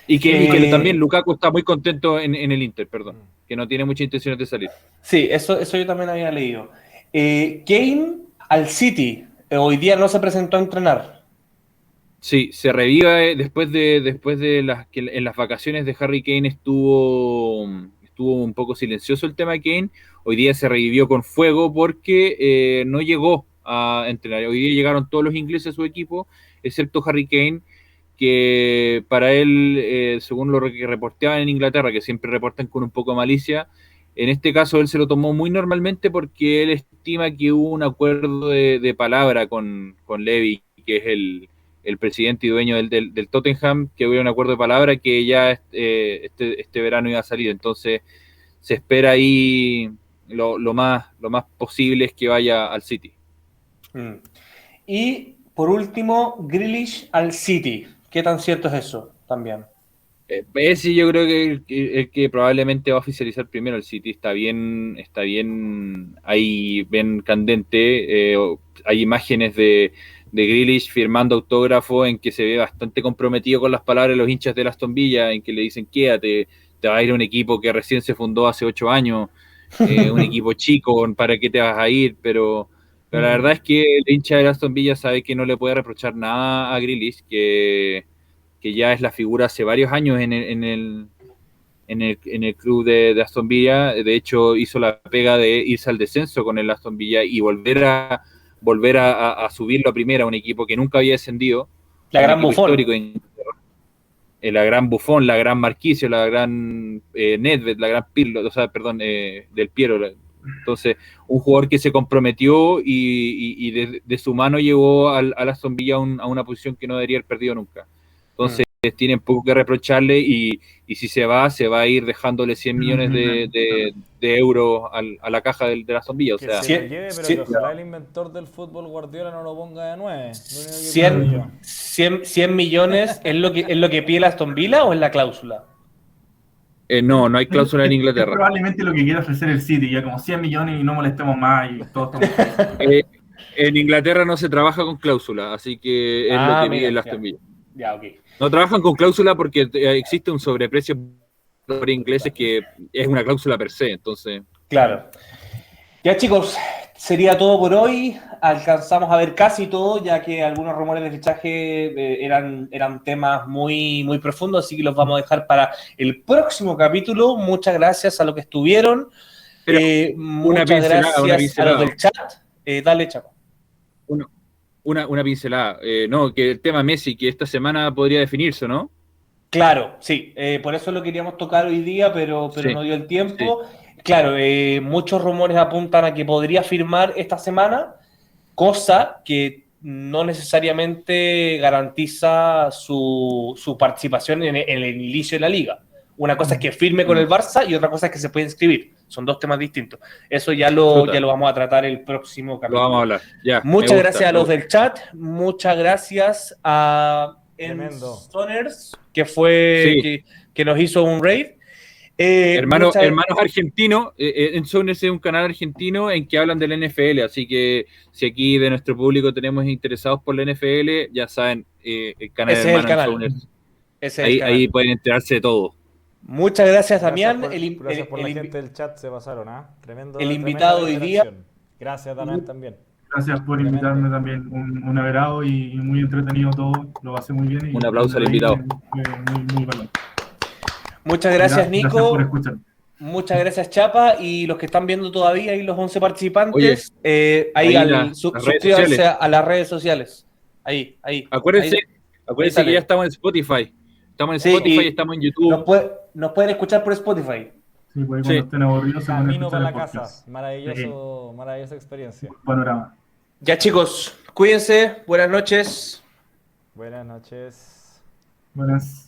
Y que, eh, y que también Lukaku está muy contento en, en, el Inter, perdón, que no tiene muchas intenciones de salir. Sí, eso, eso yo también había leído. Eh, Kane al City, eh, hoy día no se presentó a entrenar. Sí, se revive después de, después de las que en las vacaciones de Harry Kane estuvo, estuvo un poco silencioso el tema de Kane Hoy día se revivió con fuego porque eh, no llegó a entrenar. Hoy día llegaron todos los ingleses a su equipo, excepto Harry Kane, que para él, eh, según lo que reporteaban en Inglaterra, que siempre reportan con un poco de malicia, en este caso él se lo tomó muy normalmente porque él estima que hubo un acuerdo de, palabra con, con Levy, que es el, el presidente y dueño del, del, Tottenham, que hubo un acuerdo de palabra que ya eh, este, este, verano iba a salir. Entonces se espera ahí lo, lo, más, lo más posible es que vaya al City. Mm. Y por último, Grealish al City. ¿Qué tan cierto es eso también? Eh, ese yo creo que el, que probablemente va a oficializar primero el City está bien, está bien ahí, bien candente. Eh, hay imágenes de, de Grealish firmando autógrafo en que se ve bastante comprometido con las palabras de los hinchas de Aston Villa, en que le dicen quédate, te va a ir un equipo que recién se fundó hace ocho años, eh, un equipo chico, ¿para qué te vas a ir? Pero, la mm. verdad es que el hincha de Aston Villa sabe que no le puede reprochar nada a Grealish, que, que ya es la figura hace varios años en el, en el, en el, en el club de, de Aston Villa, de hecho hizo la pega de irse al descenso con el Aston Villa y volver a volver a, subirlo a primera, un equipo que nunca había descendido. La gran bufón. Eh, la gran bufón, la gran Marquicio, la gran eh, Nedved, la gran Pirlo, o sea, perdón, eh, del Piero. Entonces, un jugador que se comprometió y, de, su mano llevó al, a la Villa a, a, una posición que no debería haber perdido nunca. Entonces, tienen poco que reprocharle y, si se va, se va a ir dejándole 100 millones de, euros a la caja del, de la Villa. O sea, se lleve, pero que ojalá el inventor del fútbol Guardiola no lo ponga de 9. 100, 100, millones es lo que es lo que pide la Aston Villa o es la cláusula? Eh, no, no hay cláusula en Inglaterra. probablemente lo que quiere ofrecer el City, ya como 100 millones y no molestemos más y todo. eh, en Inglaterra no se trabaja con cláusula, así que es lo ah, que pide el Aston Villa. Ya, ok. No trabajan con cláusula porque eh, existe un sobreprecio por ingleses que es una cláusula per se, entonces. Claro. Ya chicos, sería todo por hoy. Alcanzamos a ver casi todo, ya que algunos rumores de fichaje eh, eran, eran temas muy, muy profundos, así que los vamos a dejar para el próximo capítulo. Muchas gracias a los que estuvieron. Eh, muchas gracias a los del chat. dale, Chaco. Uno, una, una pincelada. Eh, no, que el tema Messi, que esta semana podría definirse, ¿no? Claro, sí. Eh, por eso lo queríamos tocar hoy día, pero, pero no dio el tiempo. Claro, eh, muchos rumores apuntan a que podría firmar esta semana, cosa que no necesariamente garantiza su, su participación en, en el inicio de la liga. Una cosa es que firme con el Barça y otra cosa es que se puede inscribir. Son dos temas distintos. Eso ya lo, ya lo vamos a tratar el próximo capítulo. Lo vamos a hablar. Ya, muchas gracias a los del chat. Muchas gracias a Stoners, que fue que, nos hizo un raid. Eh, hermanos argentinos, eh, eh es un canal argentino en que hablan del NFL, así que si aquí de nuestro público tenemos interesados por la NFL, ya saben, eh, el canal de Hermanos ahí, ahí pueden enterarse de todo. Muchas gracias, Damián. el, gracias por la gente del chat, se pasaron, ¿ah? Tremendo. El invitado hoy día. Gracias, Damián, también. Gracias por invitarme también. Un, un agrado y, muy entretenido todo. Lo hace muy bien. un aplauso al invitado. Muchas gracias, Nico. Muchas gracias, Chapa. Y los que están viendo todavía, y los 11 participantes, eh, ahí, al, suscríbanse a, las redes sociales. Ahí, ahí. Acuérdense, acuérdense que ya estamos en Spotify. Estamos en Spotify, estamos en YouTube. Nos, pueden escuchar por Spotify. Sí, pues cuando estén aburridos Camino para la casa. Maravilloso, maravillosa experiencia. Panorama. Ya chicos, cuídense. Buenas noches. Buenas noches. Buenas.